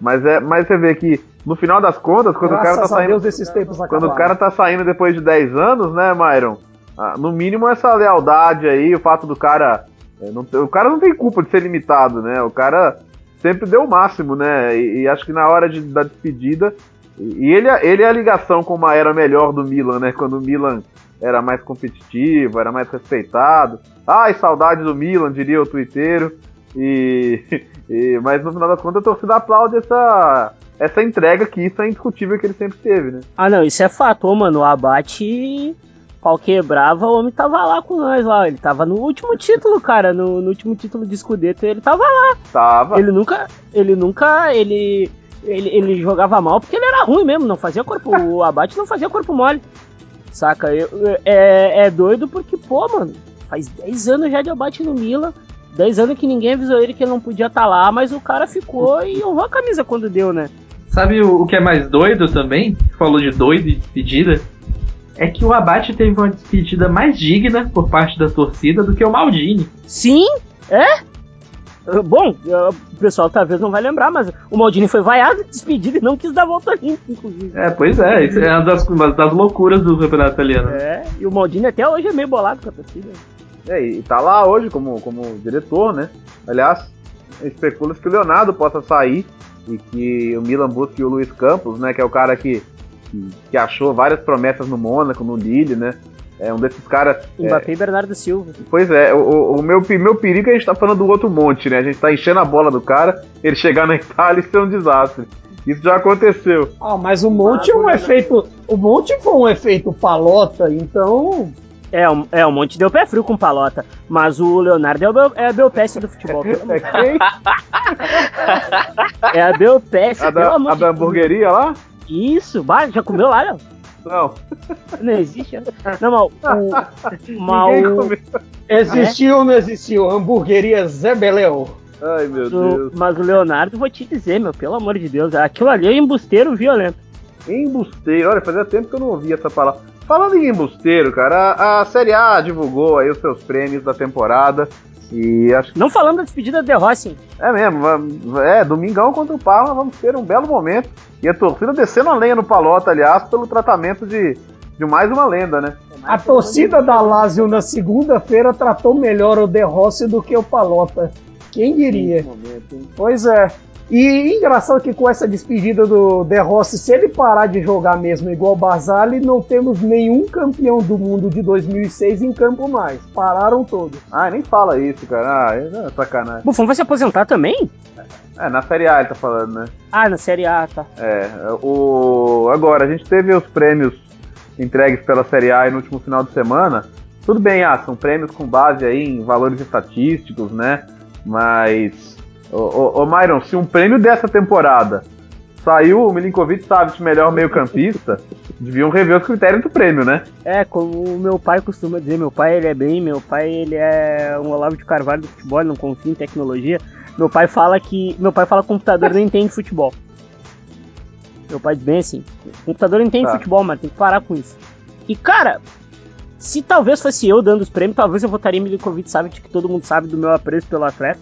Speaker 1: Mas, é, mas você vê que no final das contas, quando
Speaker 3: Graças
Speaker 1: o cara tá
Speaker 3: a
Speaker 1: saindo.
Speaker 3: Deus esses tempos
Speaker 1: Quando
Speaker 3: acabaram.
Speaker 1: o cara tá saindo depois de 10 anos, né, Myron? Ah, no mínimo essa lealdade aí, o fato do cara. é, não ter- o cara não tem culpa de ser limitado, né? O cara sempre deu o máximo, né? E, e acho que na hora de, da despedida. E ele, ele é a ligação com uma era melhor do Milan, né? Quando o Milan era mais competitivo, era mais respeitado. Ai, saudade do Milan, diria o twitteiro. E, e- mas no final das contas a torcida aplaude essa, essa entrega, que isso é indiscutível que ele sempre teve, né?
Speaker 2: Ah, não, isso é fato, mano. O abate, pau quebrava, o homem tava lá com nós lá. Ele tava no último título, cara. No, no último título de Scudetto, ele tava lá.
Speaker 1: Tava.
Speaker 2: Ele nunca. Ele nunca. Ele. Ele, ele jogava mal porque ele era ruim mesmo, não fazia corpo. O abate não fazia corpo mole. Saca? Eu- eu- é, é doido porque, pô, mano, faz 10 anos já de abate no Milan. 10 anos que ninguém avisou ele que ele não podia estar lá, mas o cara ficou e honrou a camisa quando deu, né?
Speaker 4: Sabe o, o que é mais doido também? Falou de doido e despedida. É que o Abate teve uma despedida mais digna por parte da torcida do que o Maldini.
Speaker 2: Sim, é? Uh, Bom, uh, o pessoal talvez não vai lembrar, mas o Maldini foi vaiado, despedido e não quis dar volta limpa, inclusive.
Speaker 4: É, pois é, isso é uma das, uma das loucuras do campeonato italiano.
Speaker 2: É, e o Maldini até hoje é meio bolado com a torcida.
Speaker 1: É, e tá lá hoje como, como diretor, né? Aliás, especula-se que o Leonardo possa sair e que o Milan busque o Luiz Campos, né? Que é o cara que, que, que achou várias promessas no Mônaco, no Lille, né? É um desses caras. é,
Speaker 2: Mbappé e Bernardo Silva.
Speaker 1: pois é, o, o- meu, meu perigo é a gente tá falando do outro monte, né? A gente tá enchendo a bola do cara, ele chegar na Itália e ser um desastre. Isso já aconteceu.
Speaker 3: Ah, mas o Monte é um efeito. O Monte foi um efeito palota, então.
Speaker 2: É, o- é, o Monte deu pé frio com palota, mas o Leonardo é, o Bel, é a Belpeste do futebol.
Speaker 1: É.
Speaker 2: É a Belpeste,
Speaker 1: A da, a da hamburgueria lá?
Speaker 2: Isso, bah, já comeu lá, Léo?
Speaker 1: Não.
Speaker 2: Não existe. né? Não, mas o...
Speaker 1: comeu.
Speaker 3: Existiu ou não existiu? Hamburgueria Zé Beléu.
Speaker 1: Ai, meu
Speaker 2: o-
Speaker 1: Deus.
Speaker 2: mas o Leonardo, vou te dizer, meu, pelo amor de Deus, aquilo ali é embusteiro violento.
Speaker 1: Embusteiro, olha, fazia tempo que eu não ouvia essa palavra. Falando em embusteiro, cara, a, a Série A divulgou aí os seus prêmios da temporada. E acho que
Speaker 2: Não falando da despedida De Rossi,
Speaker 1: é mesmo, é, domingão contra o Parma, vamos ter um belo momento. E a torcida descendo a lenha no Palota, aliás, pelo tratamento de, de mais uma lenda, né?
Speaker 3: A torcida da Lazio na segunda-feira tratou melhor o De Rossi do que o Palota. Quem diria? Pois é. E engraçado que com essa despedida do De Rossi, se ele parar de jogar mesmo igual o Basali, não temos nenhum campeão do mundo de 2006 em campo mais. Pararam todos.
Speaker 1: Ah, nem fala isso, cara. Ah, é sacanagem.
Speaker 2: Buffon vai se aposentar também?
Speaker 1: É, na Série A ele tá falando, né?
Speaker 2: Ah, na Série A, tá.
Speaker 1: É, o... agora, a gente teve os prêmios entregues pela Série A no último final de semana. Tudo bem, ah, são prêmios com base aí em valores estatísticos, né? Mas, ô, ô, ô Myron, se um prêmio dessa temporada saiu o Milinkovic Savic melhor meio campista, deviam rever os critérios do prêmio, né?
Speaker 2: É, como o meu pai costuma dizer, meu pai ele é bem, meu pai ele é um Olavo de Carvalho do futebol, não confia em tecnologia. Meu pai fala que. Meu pai fala que computador não entende futebol. Meu pai diz bem assim, computador não entende
Speaker 1: Tá.
Speaker 2: futebol, mas tem que parar com isso. E cara, se talvez fosse eu dando os prêmios, talvez eu votaria em Milinkovic Savic, que todo mundo sabe do meu apreço pelo atleta.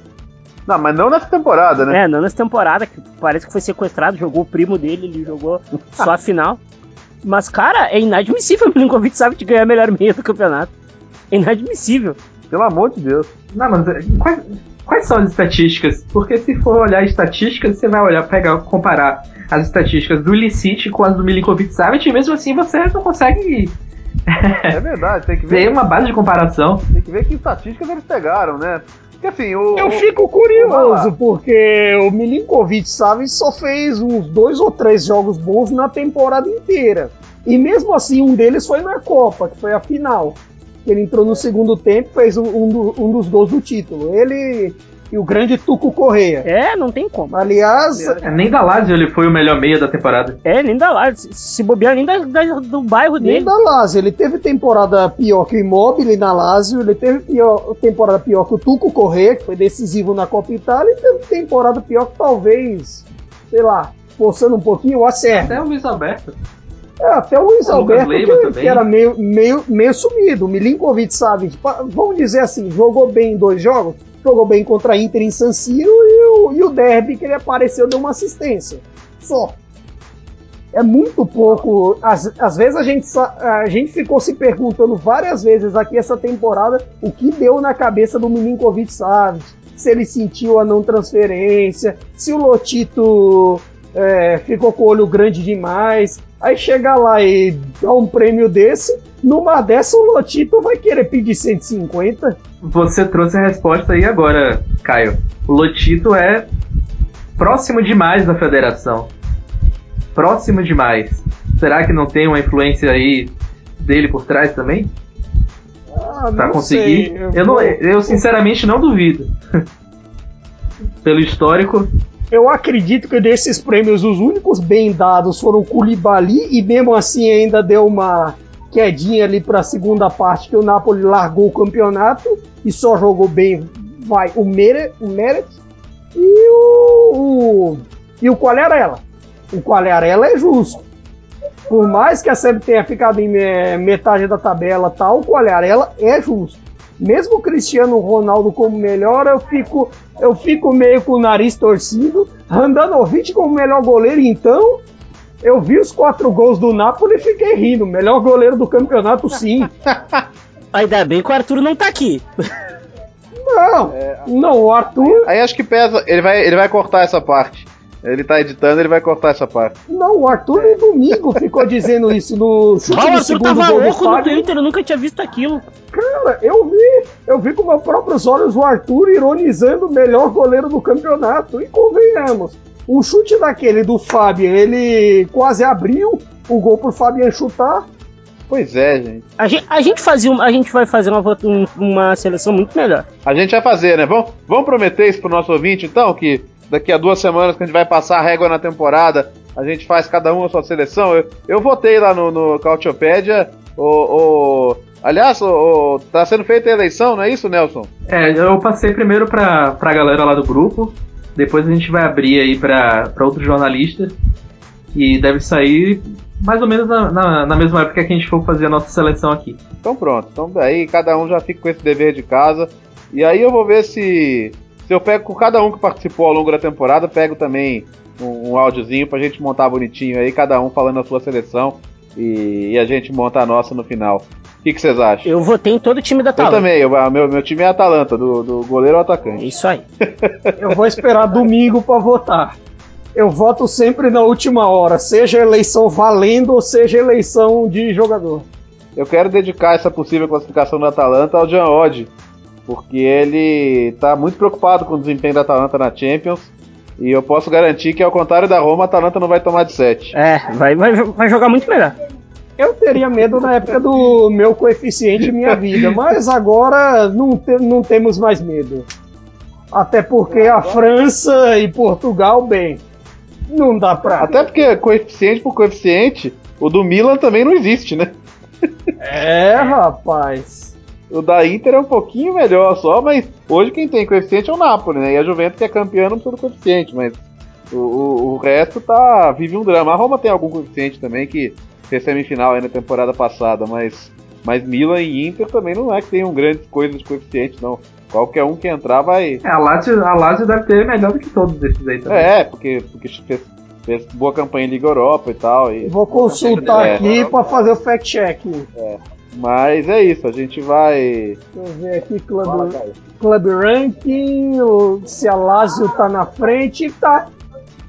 Speaker 1: Não, mas não nessa temporada, né?
Speaker 2: É, não nessa temporada, que parece que foi sequestrado, jogou o primo dele, ele jogou só a final. Mas, cara, é inadmissível o Milinkovic Savic ganhar a melhor meia do campeonato. É inadmissível.
Speaker 1: Pelo amor de Deus.
Speaker 4: Não, mas é, quais- quais são as estatísticas? Porque se for olhar estatísticas, você vai olhar, pegar, comparar as estatísticas do Licite com as do Milinkovic Savic e mesmo assim você não consegue
Speaker 1: É verdade, tem que ver.
Speaker 4: ter uma base de comparação.
Speaker 1: Tem que ver que estatísticas eles pegaram, né? Porque assim, o.
Speaker 3: Eu fico curioso, porque o Milinkovic Savic só fez uns dois ou três jogos bons na temporada inteira. E mesmo assim, um deles foi na Copa, que foi a final. Ele entrou no segundo tempo, fez um, um do- um dos gols do título. Ele e o grande Tuco Correia.
Speaker 2: É, não tem como.
Speaker 3: Aliás,
Speaker 4: É, Nem da Lazio ele foi o melhor meia da temporada.
Speaker 2: É, nem da lá. Se, bobear, nem da, da- do bairro
Speaker 3: nem
Speaker 2: dele.
Speaker 3: da Lazio. Ele teve temporada pior que o Immobile na Lazio. Ele teve pior, temporada pior que o Tuco Correia, que foi decisivo na Copa Itália. E teve temporada pior que talvez, sei lá, forçando um pouquinho, o Acerta.
Speaker 4: Até o Luiz Alberto.
Speaker 3: É, até o Luiz
Speaker 4: O
Speaker 3: Alberto, que, que era meio, meio, meio sumido. O Milinkovic, sabe? Vamos dizer assim, jogou bem em dois jogos. Jogou bem contra a Inter em San Siro e o, e o Derby, que ele apareceu, deu uma assistência. Só. É muito pouco. Às, às vezes a gente, a gente ficou se perguntando várias vezes aqui essa temporada o que deu na cabeça do Milinkovic Savic. Se ele sentiu a não transferência, se o Lotito é, ficou com o olho grande demais. Aí chega lá e dá um prêmio desse, numa dessa o Lotito vai querer pedir 150.
Speaker 4: Você trouxe a resposta aí agora, Caio. O Lotito é próximo demais da federação. Próximo demais. Será que não tem uma influência aí dele por trás também?
Speaker 3: Ah,
Speaker 4: Pra
Speaker 3: não
Speaker 4: conseguir?
Speaker 3: sei,
Speaker 4: eu, não,
Speaker 3: vou-
Speaker 4: eu sinceramente não duvido. Pelo histórico,
Speaker 3: Eu acredito que desses prêmios os únicos bem dados foram o Koulibaly e mesmo assim ainda deu uma quedinha ali para a segunda parte que o Napoli largou o campeonato e só jogou bem vai o Meret, o Meret e o, o e o Quagliarella. O Quagliarella é justo. Por mais que a SEB tenha ficado em eh, metade da tabela, tal, o Quagliarella é justo. Mesmo o Cristiano Ronaldo como melhor, eu fico eu fico meio com o nariz torcido. Randanovic como melhor goleiro, então. Eu vi os quatro gols do Napoli e fiquei rindo. Melhor goleiro do campeonato, sim.
Speaker 2: Ainda bem que o Arthur não tá aqui.
Speaker 3: Não, não, o Arthur.
Speaker 1: Aí acho que pesa. Ele vai, ele vai cortar essa parte. Ele tá editando, ele vai cortar essa parte.
Speaker 3: Não, o Arthur no domingo ficou dizendo isso no chute
Speaker 2: Ah, o
Speaker 3: do segundo
Speaker 2: tava
Speaker 3: gol
Speaker 2: louco no
Speaker 3: Fábio.
Speaker 2: Twitter, eu nunca tinha visto aquilo.
Speaker 3: Cara, eu vi, eu vi com meus próprios olhos o Arthur ironizando o melhor goleiro do campeonato. E convenhamos, um chute daquele do Fabian, ele quase abriu o gol pro Fabian chutar.
Speaker 1: Pois é, gente.
Speaker 2: A gente, a gente fazia, um- a gente vai fazer uma, um- uma seleção muito melhor.
Speaker 1: A gente vai fazer, né? Vamos, vamos prometer isso pro nosso ouvinte, então, que daqui a duas semanas que a gente vai passar a régua na temporada, a gente faz cada um a sua seleção. Eu, eu votei lá no, no Cautiopédia. O, o, aliás, o, o- tá sendo feita a eleição, não é isso, Nelson?
Speaker 4: É, eu passei primeiro pra, pra galera lá do grupo, depois a gente vai abrir aí pra, pra outros jornalistas, e deve sair mais ou menos na, na, na mesma época que a gente for fazer a nossa seleção aqui.
Speaker 1: Então pronto. Então daí cada um já fica com esse dever de casa. E aí eu vou ver se. Se eu pego com cada um que participou ao longo da temporada, pego também um, um áudiozinho pra gente montar bonitinho aí, cada um falando a sua seleção. E, e a gente monta a nossa no final. O que, vocês acham?
Speaker 2: Eu votei em todo o time da
Speaker 1: Eu
Speaker 2: Talenta.
Speaker 1: também, eu- meu, meu time é Atalanta, do, do goleiro ao atacante.
Speaker 2: isso aí.
Speaker 3: Eu vou esperar domingo pra votar. Eu voto sempre na última hora, seja eleição valendo ou seja eleição de jogador.
Speaker 1: Eu quero dedicar essa possível classificação do Atalanta ao Jean Oddi, porque ele tá muito preocupado com o desempenho da Atalanta na Champions. E eu posso garantir que, ao contrário da Roma, a Atalanta não vai tomar de 7.
Speaker 2: É, vai, vai, vai jogar muito melhor.
Speaker 3: Eu teria medo na época do meu coeficiente minha vida, mas agora não, te- não temos mais medo. Até porque a França e Portugal, bem, não dá pra.
Speaker 1: Até porque coeficiente por coeficiente, o do Milan também não existe, né?
Speaker 3: É, rapaz.
Speaker 1: O da Inter é um pouquinho melhor só, mas hoje quem tem coeficiente é o Napoli, né? E a Juventus que é campeã não precisa do coeficiente, mas o, o, o resto tá vive um drama. A Roma tem algum coeficiente também que fez semifinal aí na temporada passada, mas mas Milan e Inter também não é que tenham grandes coisas de coeficiente, não. Qualquer um que entrar vai.
Speaker 4: É, a Lazio, a Lazio deve ter melhor do que todos esses aí também.
Speaker 1: É, porque, porque fez, fez boa campanha em Liga Europa e tal. E...
Speaker 3: Vou consultar
Speaker 1: É.
Speaker 3: aqui pra fazer o fact-check.
Speaker 1: Mas é isso, a gente vai.
Speaker 3: Deixa eu ver aqui, Club, Club Ranking, se a Lazio tá na frente, tá.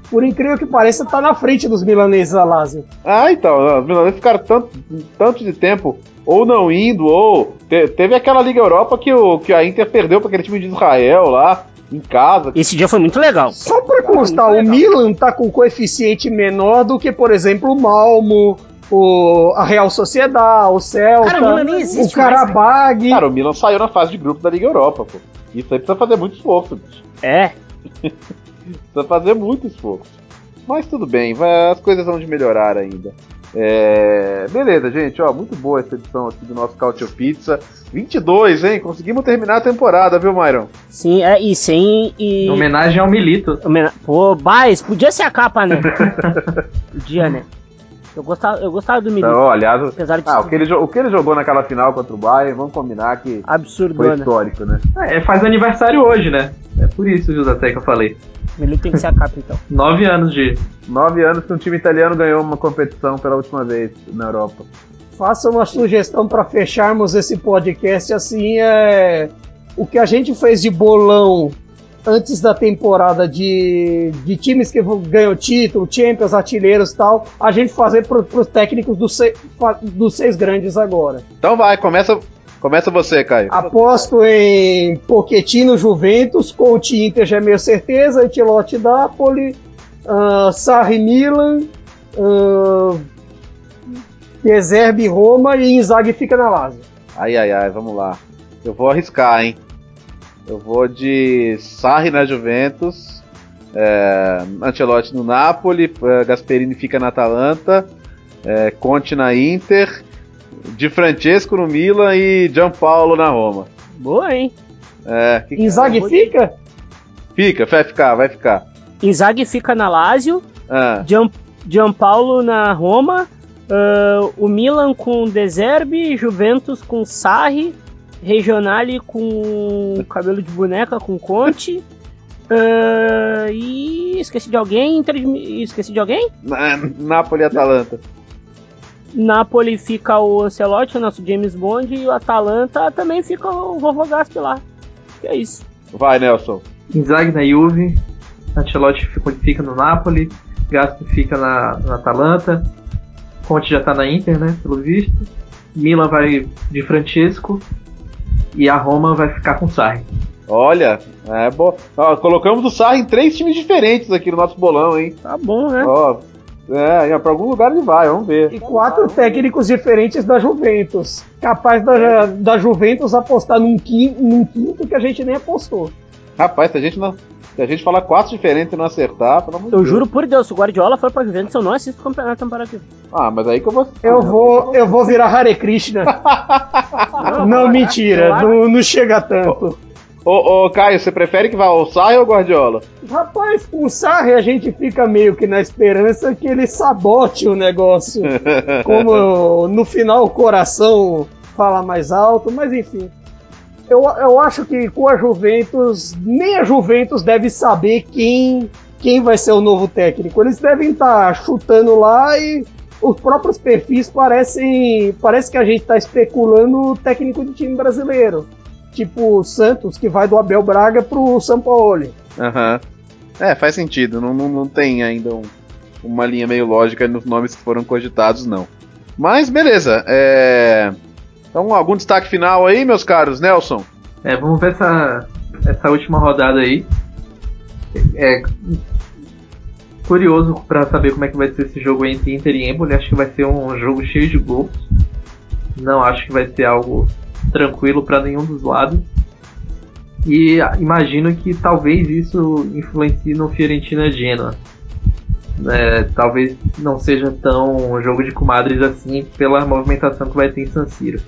Speaker 3: Por incrível que pareça, tá na frente dos milaneses a Lazio.
Speaker 1: Ah, então, os milaneses ficaram tanto, tanto de tempo ou não indo, ou. Te, teve aquela Liga Europa que, o, que a Inter perdeu para aquele time de Israel lá, em casa.
Speaker 2: Esse dia foi muito legal.
Speaker 3: Só pra constar, o Milan tá com coeficiente menor do que, por exemplo, o Malmo, o, a Real Sociedade, o Celta,
Speaker 2: Cara, o Milan nem existe
Speaker 3: o Karabag.
Speaker 1: Cara, o Milan saiu na fase de grupo da Liga Europa, pô. Isso aí precisa fazer muito esforço, bicho.
Speaker 2: É.
Speaker 1: precisa fazer muito esforço. Mas tudo bem, vai, as coisas vão de melhorar ainda. É, beleza, gente, ó, muito boa essa edição aqui do nosso Cautio Pizza. 22, hein? Conseguimos terminar a temporada, viu, Myron?
Speaker 2: Sim, é, e sem. E...
Speaker 4: Em homenagem ao Milito.
Speaker 2: Homena- Pô, Bais, podia ser a capa, né? podia, né? Eu gostava, eu gostava do Milito.
Speaker 1: Então, aliás,
Speaker 2: Apesar de
Speaker 1: ah, o, que ele, o que ele jogou naquela final contra o Bayern, vamos combinar que
Speaker 2: absurdo,
Speaker 1: foi
Speaker 2: né?
Speaker 1: histórico, né?
Speaker 4: É, faz aniversário hoje, né? É por isso, José, que eu falei.
Speaker 2: Milito tem que ser a capa, então.
Speaker 4: Nove anos de.
Speaker 1: Nove anos que um time italiano ganhou uma competição pela última vez na Europa.
Speaker 3: Faça uma sugestão para fecharmos esse podcast assim é o que a gente fez de bolão antes da temporada de, de times que ganham título, Champions, artilheiros e tal, a gente fazer para os técnicos dos seis, dos seis grandes agora.
Speaker 1: Então vai, começa, começa você, Caio.
Speaker 3: Aposto em Pochettino, Juventus, Coutinho, Inter já é meio certeza, Antilote, Napoli, uh, Sarri, Milan, uh, De Zerbi, Roma e Inzaghi fica na Lazio.
Speaker 1: Ai, ai, ai, vamos lá. Eu vou arriscar, hein? Eu vou de Sarri na Juventus, é, Ancelotti no Napoli, é, Gasperini fica na Atalanta, é, Conte na Inter, Di Francesco no Milan e Gianpaolo na Roma.
Speaker 2: Boa, hein?
Speaker 1: É, que-
Speaker 3: Inzaghi fica?
Speaker 1: Fica, vai ficar, vai ficar.
Speaker 2: Inzaghi fica na Lazio,
Speaker 1: Ah,
Speaker 2: Gian, Gianpaolo na Roma, ah, o Milan com De Zerbi, Juventus com Sarri, Regionale com cabelo de boneca com Conte. ah, e esqueci de alguém? Inter de- Esqueci de alguém?
Speaker 1: na- Napoli e Atalanta.
Speaker 2: Napoli fica o Ancelotti, o nosso James Bond, e o Atalanta também fica o Vovô Gasp lá. Que é isso.
Speaker 1: Vai, Nelson.
Speaker 4: Inzaghi na Juve, Ancelotti fica, fica no Napoli, Gaspo fica na, na Atalanta, Conte já tá na Inter, né, pelo visto. Milan vai de Francesco e a Roma vai ficar com Sarri.
Speaker 1: Olha, é bom. Ó, colocamos o Sarri em três times diferentes aqui no nosso bolão, hein?
Speaker 2: Tá bom, né?
Speaker 1: Ó, é, pra algum lugar ele vai, vamos ver.
Speaker 3: E quatro técnicos diferentes da Juventus. Capaz da, da Juventus apostar num quinto, num quinto que a gente nem apostou.
Speaker 1: Rapaz, se a gente não. Se a gente falar quatro diferentes e não acertar, pelo amor de
Speaker 2: Eu
Speaker 1: Deus.
Speaker 2: juro por Deus, se o Guardiola for pra Juventus, eu não assisto o campeonato comparativo.
Speaker 1: Ah, mas aí que eu vou.
Speaker 3: Eu vou, eu vou virar Hare Krishna. Não, mentira, não, não chega tanto.
Speaker 1: Ô, ô, Caio, você prefere que vá ao Sarri ou Guardiola?
Speaker 3: Rapaz, com o Sarri a gente fica meio que na esperança que ele sabote o negócio. Como no final o coração fala mais alto, mas enfim. Eu, eu acho que com a Juventus, nem a Juventus deve saber quem, quem vai ser o novo técnico. Eles devem estar chutando lá e os próprios perfis parecem. Parece que a gente está especulando o técnico de time brasileiro. Tipo o Santos, que vai do Abel Braga pro São Paulo.
Speaker 1: Aham. É, faz sentido. Não, não, não tem ainda um- uma linha meio lógica nos nomes que foram cogitados, não. Mas beleza. É... Então, algum destaque final aí, meus caros? Nelson?
Speaker 4: É, vamos ver essa, essa última rodada aí. É curioso pra saber como é que vai ser esse jogo entre Inter e Empoli. Acho que vai ser um jogo cheio de gols. Não acho que vai ser algo tranquilo pra nenhum dos lados. E ah, imagino que talvez isso influencie no Fiorentina Genoa. É, talvez não seja tão jogo de comadres assim pela movimentação que vai ter em San Siro.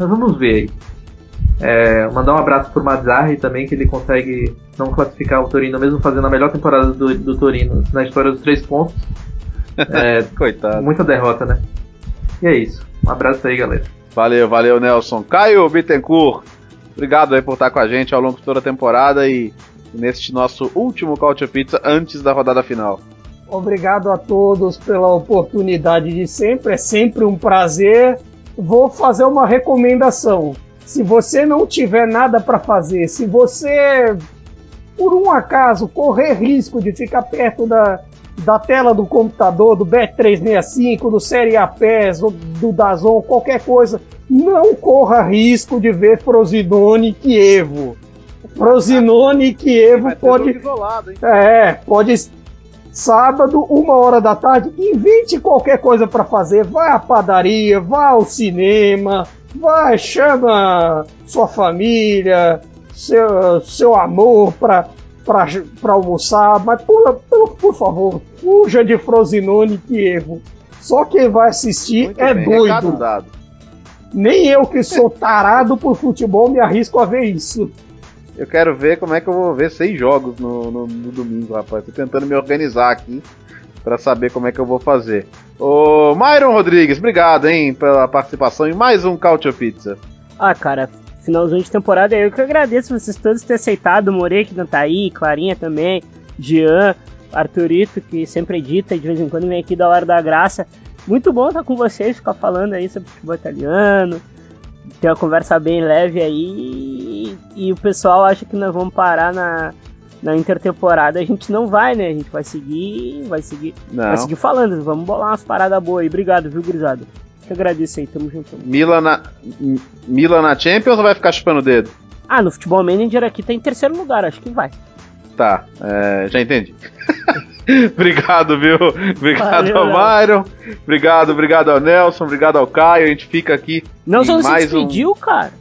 Speaker 4: Mas vamos ver aí. É, mandar um abraço pro Mazzarri também, que ele consegue não classificar o Torino, mesmo fazendo a melhor temporada do, do Torino na história dos três pontos. É,
Speaker 1: Coitado.
Speaker 4: muita derrota, né? E é isso. Um abraço aí, galera.
Speaker 1: Valeu, valeu, Nelson. Caio Bittencourt, obrigado aí por estar com a gente ao longo de toda a temporada e neste nosso último Couch Pizza antes da rodada final.
Speaker 3: Obrigado a todos pela oportunidade de sempre. É sempre um prazer. Vou fazer uma recomendação. Se você não tiver nada para fazer, se você, por um acaso, correr risco de ficar perto da, da tela do computador, do Bet365, do Série A PES, do Dazon, qualquer coisa, não corra risco de ver Frosinone Kievo. Frosinone Kievo pode.
Speaker 1: Isolado?
Speaker 3: É, pode. Sábado, uma hora da tarde, invente qualquer coisa para fazer. Vai à padaria, vá ao cinema, vai, chama sua família, seu, seu amor pra, pra, pra almoçar, mas por, por, por favor, fuja de Frosinone Kievo. Só quem vai assistir
Speaker 1: Muito
Speaker 3: é
Speaker 1: bem,
Speaker 3: doido. Nem eu que sou tarado por futebol me arrisco a ver isso.
Speaker 1: Eu quero ver como é que eu vou ver seis jogos no, no- no domingo, rapaz. Tô tentando me organizar aqui pra saber como é que eu vou fazer. Ô, Myron Rodrigues, obrigado, hein, pela participação em mais um Cautio Pizza.
Speaker 2: Ah, cara, finalzinho de temporada, eu que agradeço vocês todos terem aceitado, o More que não tá aí, Clarinha também, Jean, Arthurito, que sempre edita de vez em quando vem aqui da Hora da Graça. Muito bom estar com vocês, ficar falando aí sobre futebol italiano, ter uma conversa bem leve aí, e o pessoal acha que nós vamos parar na, na intertemporada, a gente não vai, né? A gente vai seguir, vai seguir, vai
Speaker 1: Não.
Speaker 2: seguir falando, vamos bolar umas paradas boas aí. Obrigado, viu, gurizada? Que agradeço aí, tamo junto.
Speaker 1: Milan na, M- Milan na Champions ou vai ficar chupando o dedo?
Speaker 2: Ah, no Futebol Manager aqui tá em terceiro lugar, acho que vai.
Speaker 1: Tá, é, já entendi. obrigado, viu? Obrigado
Speaker 2: Valeu,
Speaker 1: ao. Myron. Obrigado, obrigado ao Nelson. Obrigado ao Caio. A gente fica aqui.
Speaker 2: Nelson não se
Speaker 1: mais um-
Speaker 2: despediu, cara.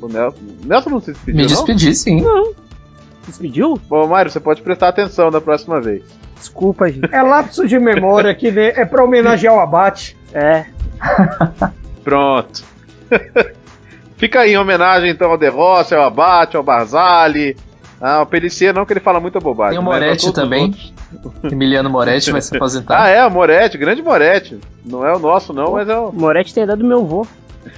Speaker 1: O Nelson, Nelson não se despediu,
Speaker 5: Me
Speaker 1: não?
Speaker 5: despedi, sim.
Speaker 2: Se despediu?
Speaker 1: Bom, Myron, você pode prestar atenção da próxima vez.
Speaker 2: Desculpa, gente.
Speaker 3: É lapso de memória que né, é pra homenagear o abate.
Speaker 2: É.
Speaker 1: Pronto. Fica aí em homenagem então ao De Rossi, ao Abate, ao Barzali. Ah, o Pelicier não, que ele fala muita bobagem.
Speaker 5: Tem o
Speaker 1: mas pra
Speaker 5: Moretti
Speaker 1: os
Speaker 5: também. Emiliano Moretti vai se aposentar.
Speaker 1: Ah, é, o Moretti, grande Moretti. Não é o nosso, não, mas é o...
Speaker 2: O Moretti tem dado meu vô.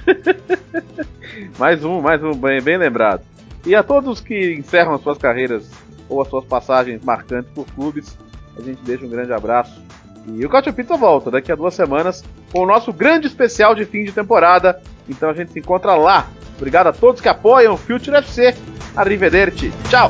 Speaker 1: mais um, mais um, bem, bem lembrado. E a todos que encerram as suas carreiras ou as suas passagens marcantes por clubes, a gente deixa um grande abraço. E o Cautio Pizza volta daqui a duas semanas com o nosso grande especial de fim de temporada. Então a gente se encontra lá. Obrigado a todos que apoiam o Future FC. Arrivederci. Tchau.